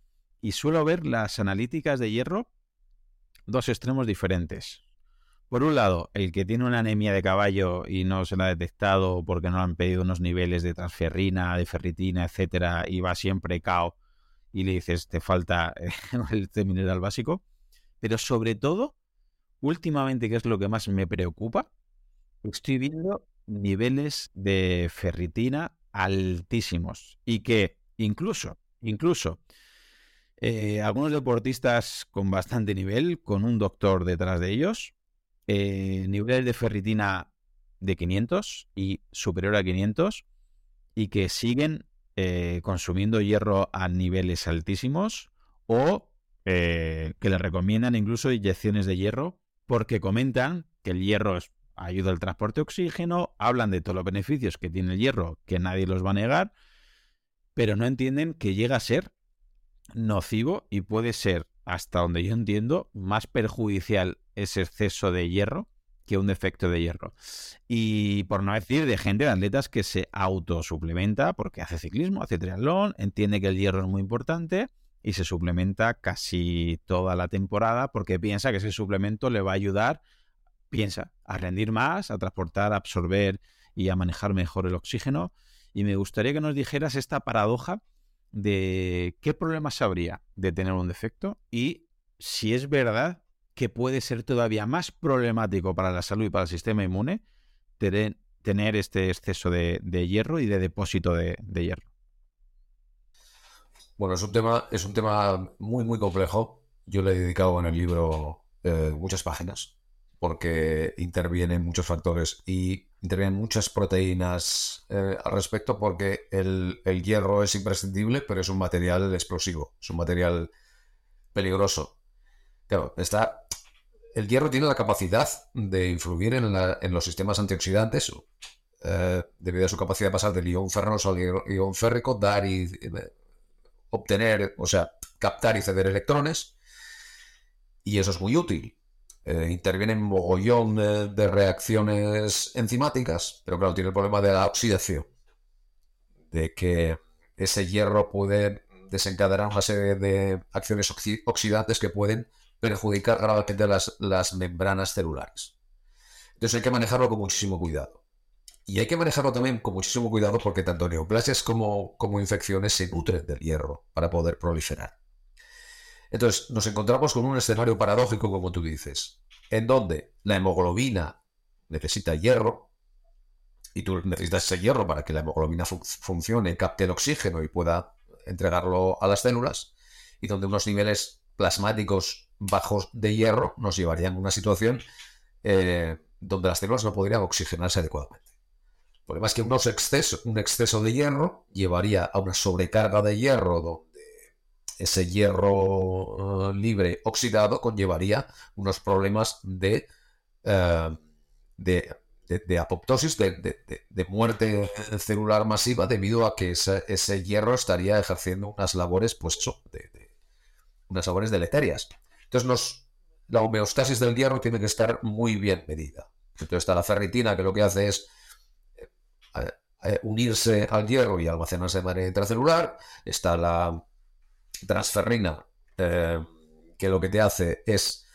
y suelo ver las analíticas de hierro dos extremos diferentes. Por un lado, el que tiene una anemia de caballo y no se la ha detectado porque no le han pedido unos niveles de transferrina, de ferritina, etcétera, y va siempre cao y le dices te falta este mineral básico. Pero sobre todo, últimamente, que es lo que más me preocupa, estoy viendo niveles de ferritina altísimos y que incluso, incluso eh, algunos deportistas con bastante nivel, con un doctor detrás de ellos, eh, niveles de ferritina de 500 y superior a 500 y que siguen eh, consumiendo hierro a niveles altísimos o que le recomiendan incluso inyecciones de hierro porque comentan que el hierro ayuda al transporte de oxígeno, hablan de todos los beneficios que tiene el hierro, que nadie los va a negar, pero no entienden que llega a ser nocivo y puede ser, hasta donde yo entiendo, más perjudicial ese exceso de hierro que un defecto de hierro. Y por no decir de gente de atletas que se autosuplementa porque hace ciclismo, hace triatlón, entiende que el hierro es muy importante y se suplementa casi toda la temporada porque piensa que ese suplemento le va a ayudar, piensa, a rendir más, a transportar, a absorber y a manejar mejor el oxígeno. Y me gustaría que nos dijeras esta paradoja de qué problemas habría de tener un defecto y si es verdad que puede ser todavía más problemático para la salud y para el sistema inmune tener, este exceso de, hierro y de depósito de, hierro.
Bueno, es un tema, es un tema muy, muy complejo. Yo le he dedicado en el libro eh, muchas páginas porque intervienen muchos factores y intervienen muchas proteínas eh, al respecto porque el, hierro es imprescindible, pero es un material explosivo, es un material peligroso. Claro, está el hierro tiene la capacidad de influir en, los sistemas antioxidantes eh, debido a su capacidad de pasar del ion ferroso al ion férrico, dar y eh, obtener, o sea, captar y ceder electrones. Y eso es muy útil. Eh, interviene en mogollón de, reacciones enzimáticas, pero claro, tiene el problema de la oxidación. De que ese hierro puede desencadenar una serie de acciones oxidantes que pueden perjudicar gravemente las, las membranas celulares. Entonces hay que manejarlo con muchísimo cuidado. Y hay que manejarlo también con muchísimo cuidado porque tanto neoplasias como, como infecciones se nutren del hierro para poder proliferar. Entonces nos encontramos con un escenario paradójico, como tú dices, en donde la hemoglobina necesita hierro y tú necesitas ese hierro para que la hemoglobina funcione, capte el oxígeno y pueda entregarlo a las células, y donde unos niveles plasmáticos bajos de hierro nos llevarían a una situación eh, donde las células no podrían oxigenarse adecuadamente. El problema es que exceso, un exceso de hierro llevaría a una sobrecarga de hierro ese hierro eh, libre oxidado conllevaría unos problemas de, eh, de, apoptosis, de, muerte celular masiva debido a que ese, hierro estaría ejerciendo unas labores, pues unas labores deleterias. Entonces la homeostasis del hierro tiene que estar muy bien medida. Entonces está la ferritina que lo que hace es eh, unirse al hierro y almacenarse de manera intracelular. Está la transferrina eh, que lo que te hace es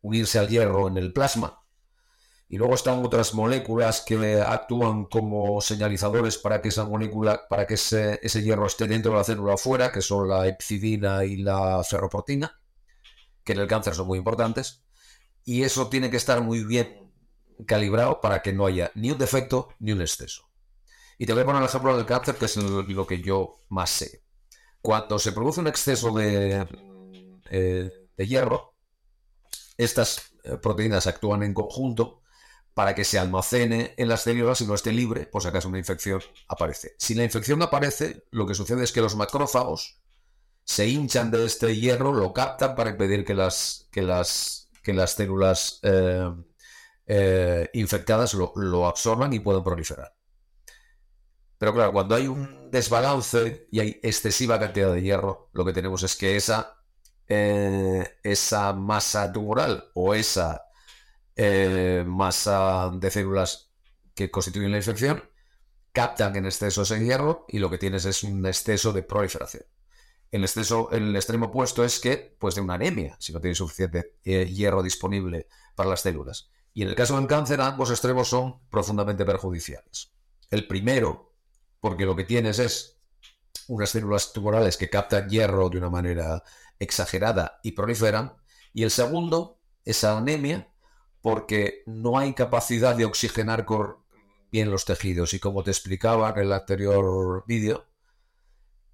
unirse al hierro en el plasma y luego están otras moléculas que actúan como señalizadores para que esa molécula, para que ese, hierro esté dentro de la célula afuera, que son la epsidina y la ferroprotina, que en el cáncer son muy importantes. Y eso tiene que estar muy bien calibrado para que no haya ni un defecto ni un exceso. Y te voy a poner el ejemplo del cáncer, que es lo que yo más sé. Cuando se produce un exceso de, eh, hierro, estas eh, proteínas actúan en conjunto para que se almacene en las células y no esté libre, pues acaso una infección aparece. Si la infección aparece, lo que sucede es que los macrófagos se hinchan de este hierro, lo captan para impedir que las, que las, que las células eh, infectadas lo, absorban y puedan proliferar. Pero claro, cuando hay un desbalance y hay excesiva cantidad de hierro, lo que tenemos es que esa, eh, esa masa tumoral o esa eh, masa de células que constituyen la infección, captan en exceso ese hierro y lo que tienes es un exceso de proliferación. El, exceso, el extremo opuesto es que, pues de una anemia, si no tienes suficiente eh, hierro disponible para las células. Y en el caso del cáncer, ambos extremos son profundamente perjudiciales. El primero, porque lo que tienes es unas células tumorales que captan hierro de una manera exagerada y proliferan. Y el segundo, esa anemia, porque no hay capacidad de oxigenar bien los tejidos. Y como te explicaba en el anterior vídeo,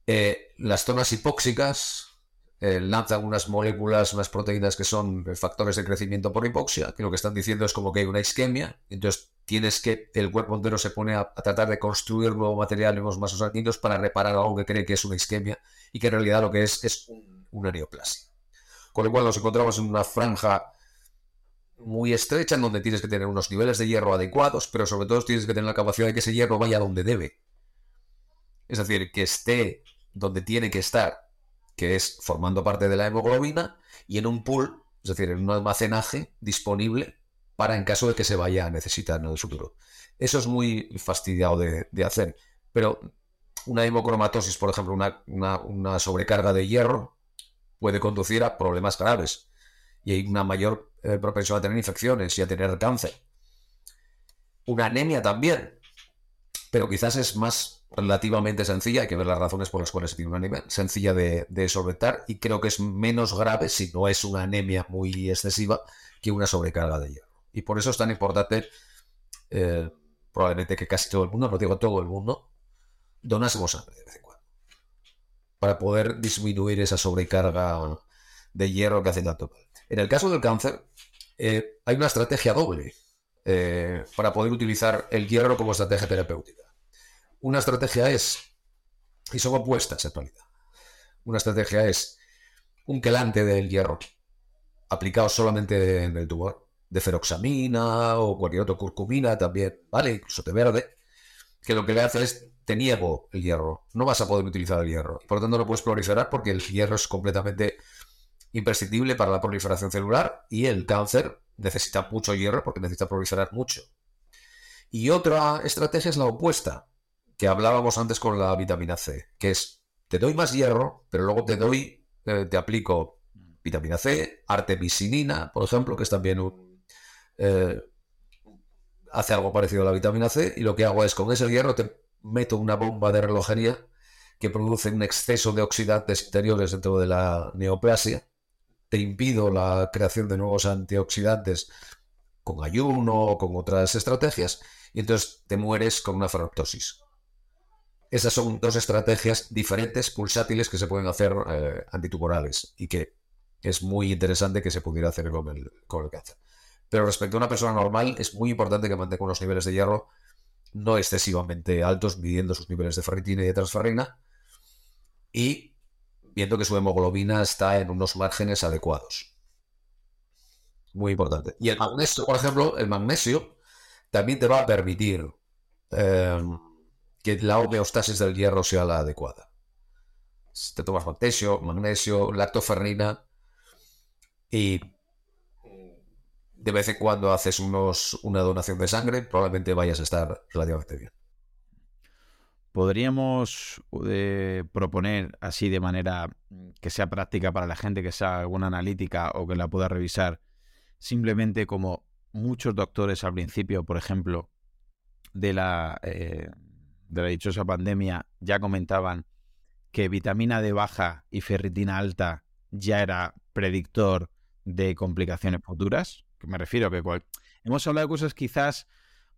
eh, las zonas hipóxicas eh, lanzan unas moléculas, unas proteínas que son factores de crecimiento por hipoxia, que lo que están diciendo es como que hay una isquemia, entonces tienes que, el cuerpo entero se pone a, tratar de construir nuevo material los vasos sanguíneos para reparar algo que cree que es una isquemia y que en realidad lo que es es una neoplasia. Con lo cual nos encontramos en una franja muy estrecha en donde tienes que tener unos niveles de hierro adecuados, pero sobre todo tienes que tener la capacidad de que ese hierro vaya donde debe. Es decir, que esté donde tiene que estar, que es formando parte de la hemoglobina, y en un pool, es decir, en un almacenaje disponible para en caso de que se vaya a necesitar en el futuro. Eso es muy fastidiado de, hacer, pero una hemocromatosis, por ejemplo, una, sobrecarga de hierro, puede conducir a problemas graves y hay una mayor eh, propensión a tener infecciones y a tener cáncer. Una anemia también, pero quizás es más relativamente sencilla, hay que ver las razones por las cuales tiene una anemia sencilla de, solventar y creo que es menos grave si no es una anemia muy excesiva que una sobrecarga de hierro. Y por eso es tan importante, eh, probablemente que casi todo el mundo, no digo todo el mundo, donásemos sangre de vez en cuando. Para poder disminuir esa sobrecarga de hierro que hace tanto mal. En el caso del cáncer, eh, hay una estrategia doble eh, para poder utilizar el hierro como estrategia terapéutica. Una estrategia es, y son opuestas en realidad, una estrategia es un quelante del hierro aplicado solamente en el tumor, de feroxamina o cualquier otro curcumina también, ¿vale? Incluso té verde, que lo que le hace es te niego el hierro, no vas a poder utilizar el hierro. Por lo tanto, no puedes proliferar porque el hierro es completamente imprescindible para la proliferación celular y el cáncer necesita mucho hierro porque necesita proliferar mucho. Y otra estrategia es la opuesta, que hablábamos antes con la vitamina C, que es, te doy más hierro, pero luego te doy, eh, te aplico vitamina C, artemisinina, por ejemplo, que es también un... Eh, hace algo parecido a la vitamina C, y lo que hago es con ese hierro te meto una bomba de relojería que produce un exceso de oxidantes interiores dentro de la neoplasia, te impido la creación de nuevos antioxidantes con ayuno o con otras estrategias, y entonces te mueres con una ferroptosis. Esas son dos estrategias diferentes, pulsátiles, que se pueden hacer eh, antitumorales y que es muy interesante que se pudiera hacer con el, con el cáncer. Pero respecto a una persona normal, es muy importante que mantenga unos niveles de hierro no excesivamente altos, midiendo sus niveles de ferritina y de transferrina, y viendo que su hemoglobina está en unos márgenes adecuados. Muy importante. Y el magnesio, por ejemplo, el magnesio también te va a permitir eh, que la homeostasis del hierro sea la adecuada. Si te tomas magnesio, magnesio, lactoferrina y de vez en cuando haces unos, una donación de sangre, probablemente vayas a estar relativamente bien.
Podríamos eh, proponer así de manera que sea práctica para la gente que sea alguna analítica o que la pueda revisar, simplemente como muchos doctores al principio, por ejemplo, de la eh, de la dichosa pandemia ya comentaban que vitamina D baja y ferritina alta ya era predictor de complicaciones futuras. Me refiero a que hemos hablado de cosas quizás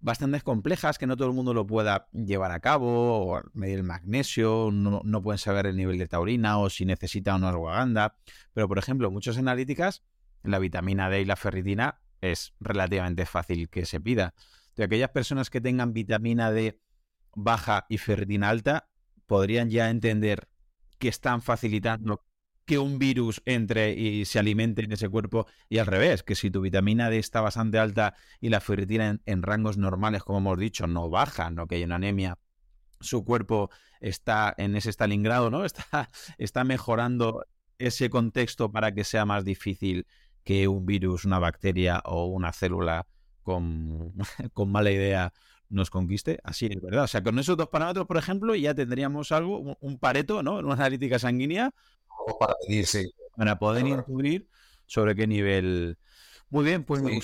bastante complejas que no todo el mundo lo pueda llevar a cabo, o medir el magnesio, no, no pueden saber el nivel de taurina o si necesita una ashwagandha. Pero, por ejemplo, muchas analíticas, la vitamina D y la ferritina es relativamente fácil que se pida. De aquellas personas que tengan vitamina D baja y ferritina alta, podrían ya entender que están facilitando que un virus entre y se alimente en ese cuerpo y al revés, que si tu vitamina D está bastante alta y la ferritina en, rangos normales, como hemos dicho, no baja, no que hay una anemia, su cuerpo está en ese Stalingrado, ¿no? Está, está mejorando ese contexto para que sea más difícil que un virus, una bacteria o una célula con, con mala idea nos conquiste. Así es, ¿verdad? O sea, con esos dos parámetros, por ejemplo, ya tendríamos algo, un pareto, ¿no? En una analítica sanguínea.
Para medir, sí.
Para poder incluir sobre qué nivel. Muy bien, pues me,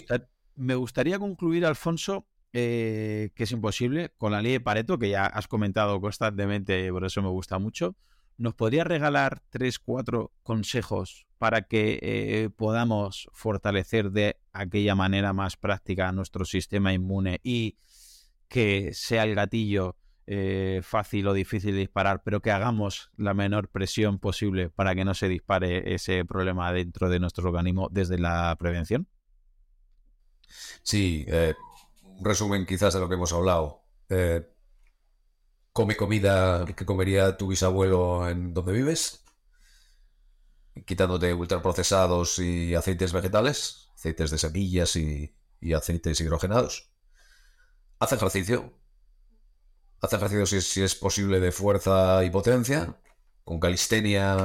me, gustaría concluir, Alfonso, eh, que es imposible, con la ley de Pareto, que ya has comentado constantemente, por eso me gusta mucho. ¿Nos podría regalar tres, cuatro consejos para que eh, podamos fortalecer de aquella manera más práctica nuestro sistema inmune y que sea el gatillo eh, fácil o difícil de disparar, pero que hagamos la menor presión posible para que no se dispare ese problema dentro de nuestro organismo desde la prevención?
Sí, eh, resumen quizás de lo que hemos hablado. Eh, come comida que comería tu bisabuelo en donde vives, quitándote ultraprocesados y aceites vegetales, aceites de semillas y, aceites hidrogenados. Haz ejercicio. Haz ejercicio si, es posible de fuerza y potencia. Con calistenia,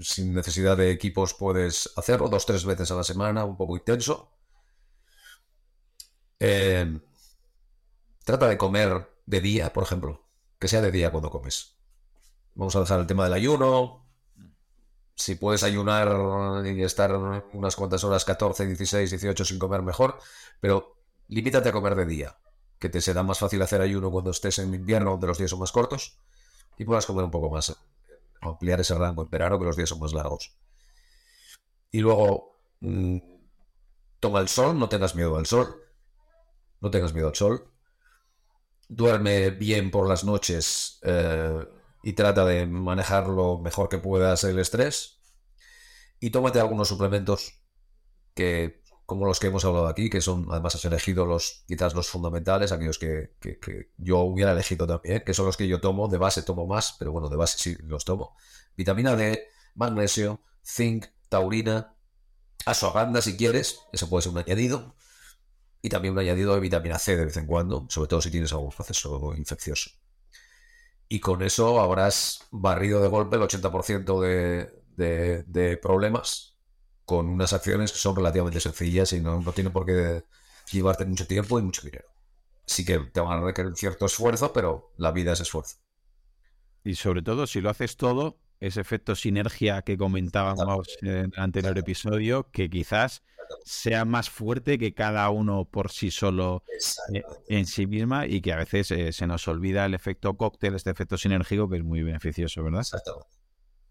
sin necesidad de equipos, puedes hacerlo dos tres veces a la semana, un poco intenso. Eh, trata de comer de día, por ejemplo. Que sea de día cuando comes. Vamos a dejar el tema del ayuno. Si puedes ayunar y estar unas cuantas horas, 14, 16, 18 sin comer, mejor. Pero limítate a comer de día. Que te será más fácil hacer ayuno cuando estés en invierno, donde los días son más cortos. Y puedas comer un poco más. Ampliar ese rango en verano, que los días son más largos. Y luego, mm, toma el sol, no tengas miedo al sol no tengas miedo al sol. Duerme bien por las noches eh, y trata de manejar lo mejor que puedas el estrés. Y tómate algunos suplementos que, como los que hemos hablado aquí, que son, además has elegido los, quizás los fundamentales, aquellos que, yo hubiera elegido también, que son los que yo tomo, de base tomo más, pero bueno, de base sí los tomo. Vitamina D, magnesio, zinc, taurina, ashwagandha si quieres, eso puede ser un añadido y también un añadido de vitamina C de vez en cuando, sobre todo si tienes algún proceso infeccioso. Y con eso habrás barrido de golpe el 80% de, de, problemas con unas acciones que son relativamente sencillas y no, no tienen por qué llevarte mucho tiempo y mucho dinero. Sí que te van a requerir cierto esfuerzo, pero la vida es esfuerzo.
Y sobre todo, si lo haces todo, ese efecto sinergia que comentábamos en el anterior episodio, que quizás sea más fuerte que cada uno por sí solo eh, en sí misma y que a veces eh, se nos olvida el efecto cóctel, este efecto sinérgico que es muy beneficioso, ¿verdad?
Exacto.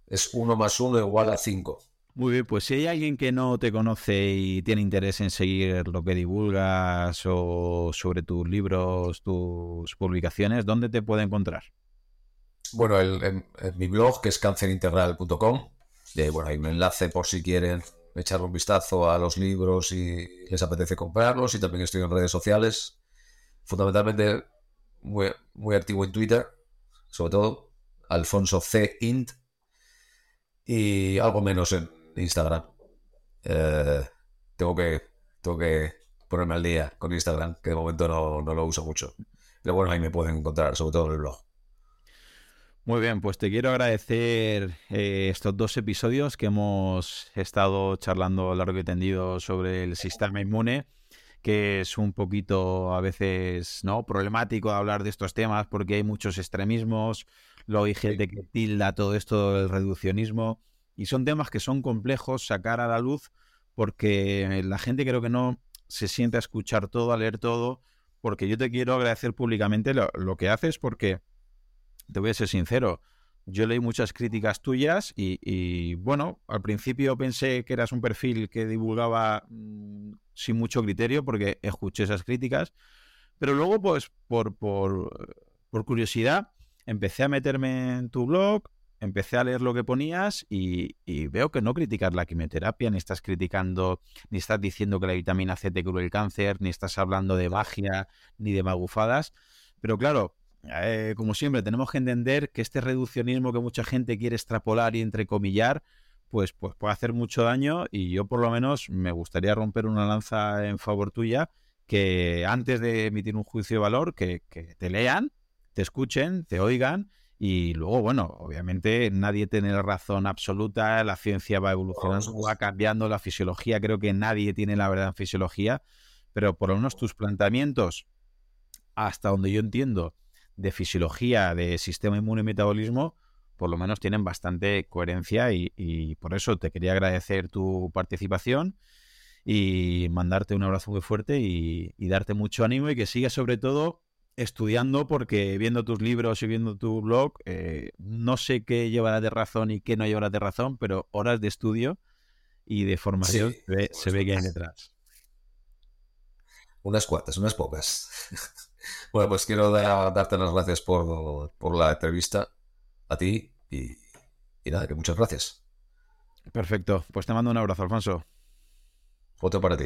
Es uno más uno igual a cinco.
Muy bien, pues si hay alguien que no te conoce y tiene interés en seguir lo que divulgas o sobre tus libros, tus publicaciones, ¿dónde te puede encontrar?
Bueno, en, mi blog, que es cancerintegral.com, bueno, hay un enlace por si quieren echar un vistazo a los libros y les apetece comprarlos. Y también estoy en redes sociales, fundamentalmente muy, muy activo en Twitter, sobre todo, Alfonso C. Int, y algo menos en Instagram. Eh, tengo, que, tengo que ponerme al día con Instagram, que de momento no, no lo uso mucho. Pero bueno, ahí me pueden encontrar, sobre todo en el blog.
Muy bien, pues te quiero agradecer eh, estos dos episodios que hemos estado charlando largo y tendido sobre el sistema inmune, que es un poquito a veces no problemático hablar de estos temas porque hay muchos extremismos, luego hay gente que tilda todo esto del reduccionismo y son temas que son complejos sacar a la luz porque la gente creo que no se siente a escuchar todo, a leer todo, porque yo te quiero agradecer públicamente lo, que haces porque te voy a ser sincero, yo leí muchas críticas tuyas y, bueno, al principio pensé que eras un perfil que divulgaba mm, sin mucho criterio porque escuché esas críticas, pero luego pues por, por, curiosidad empecé a meterme en tu blog, empecé a leer lo que ponías y, veo que no criticas la quimioterapia, ni estás criticando, ni estás diciendo que la vitamina C te cura el cáncer, ni estás hablando de magia, ni de magufadas, pero claro, eh, como siempre, tenemos que entender que este reduccionismo que mucha gente quiere extrapolar y entrecomillar, pues, pues puede hacer mucho daño y yo por lo menos me gustaría romper una lanza en favor tuya que antes de emitir un juicio de valor, que, te lean, te escuchen, te oigan Y luego, bueno, obviamente nadie tiene la razón absoluta, la ciencia va evolucionando, va cambiando, la fisiología, creo que nadie tiene la verdad en fisiología, pero por lo menos tus planteamientos, hasta donde yo entiendo, de fisiología, de sistema inmune y metabolismo, por lo menos tienen bastante coherencia y, por eso te quería agradecer tu participación y mandarte un abrazo muy fuerte y, y darte mucho ánimo y que sigas sobre todo estudiando porque viendo tus libros y viendo tu blog, eh, no sé qué llevará de razón y qué no llevará de razón, pero horas de estudio y de formación se, ve, que hay detrás.
Unas cuantas, unas pocas. bueno, pues quiero darte las gracias por, por, la entrevista a ti y, y nada, que muchas gracias.
Perfecto, pues te mando un abrazo, Alfonso.
Otro para ti.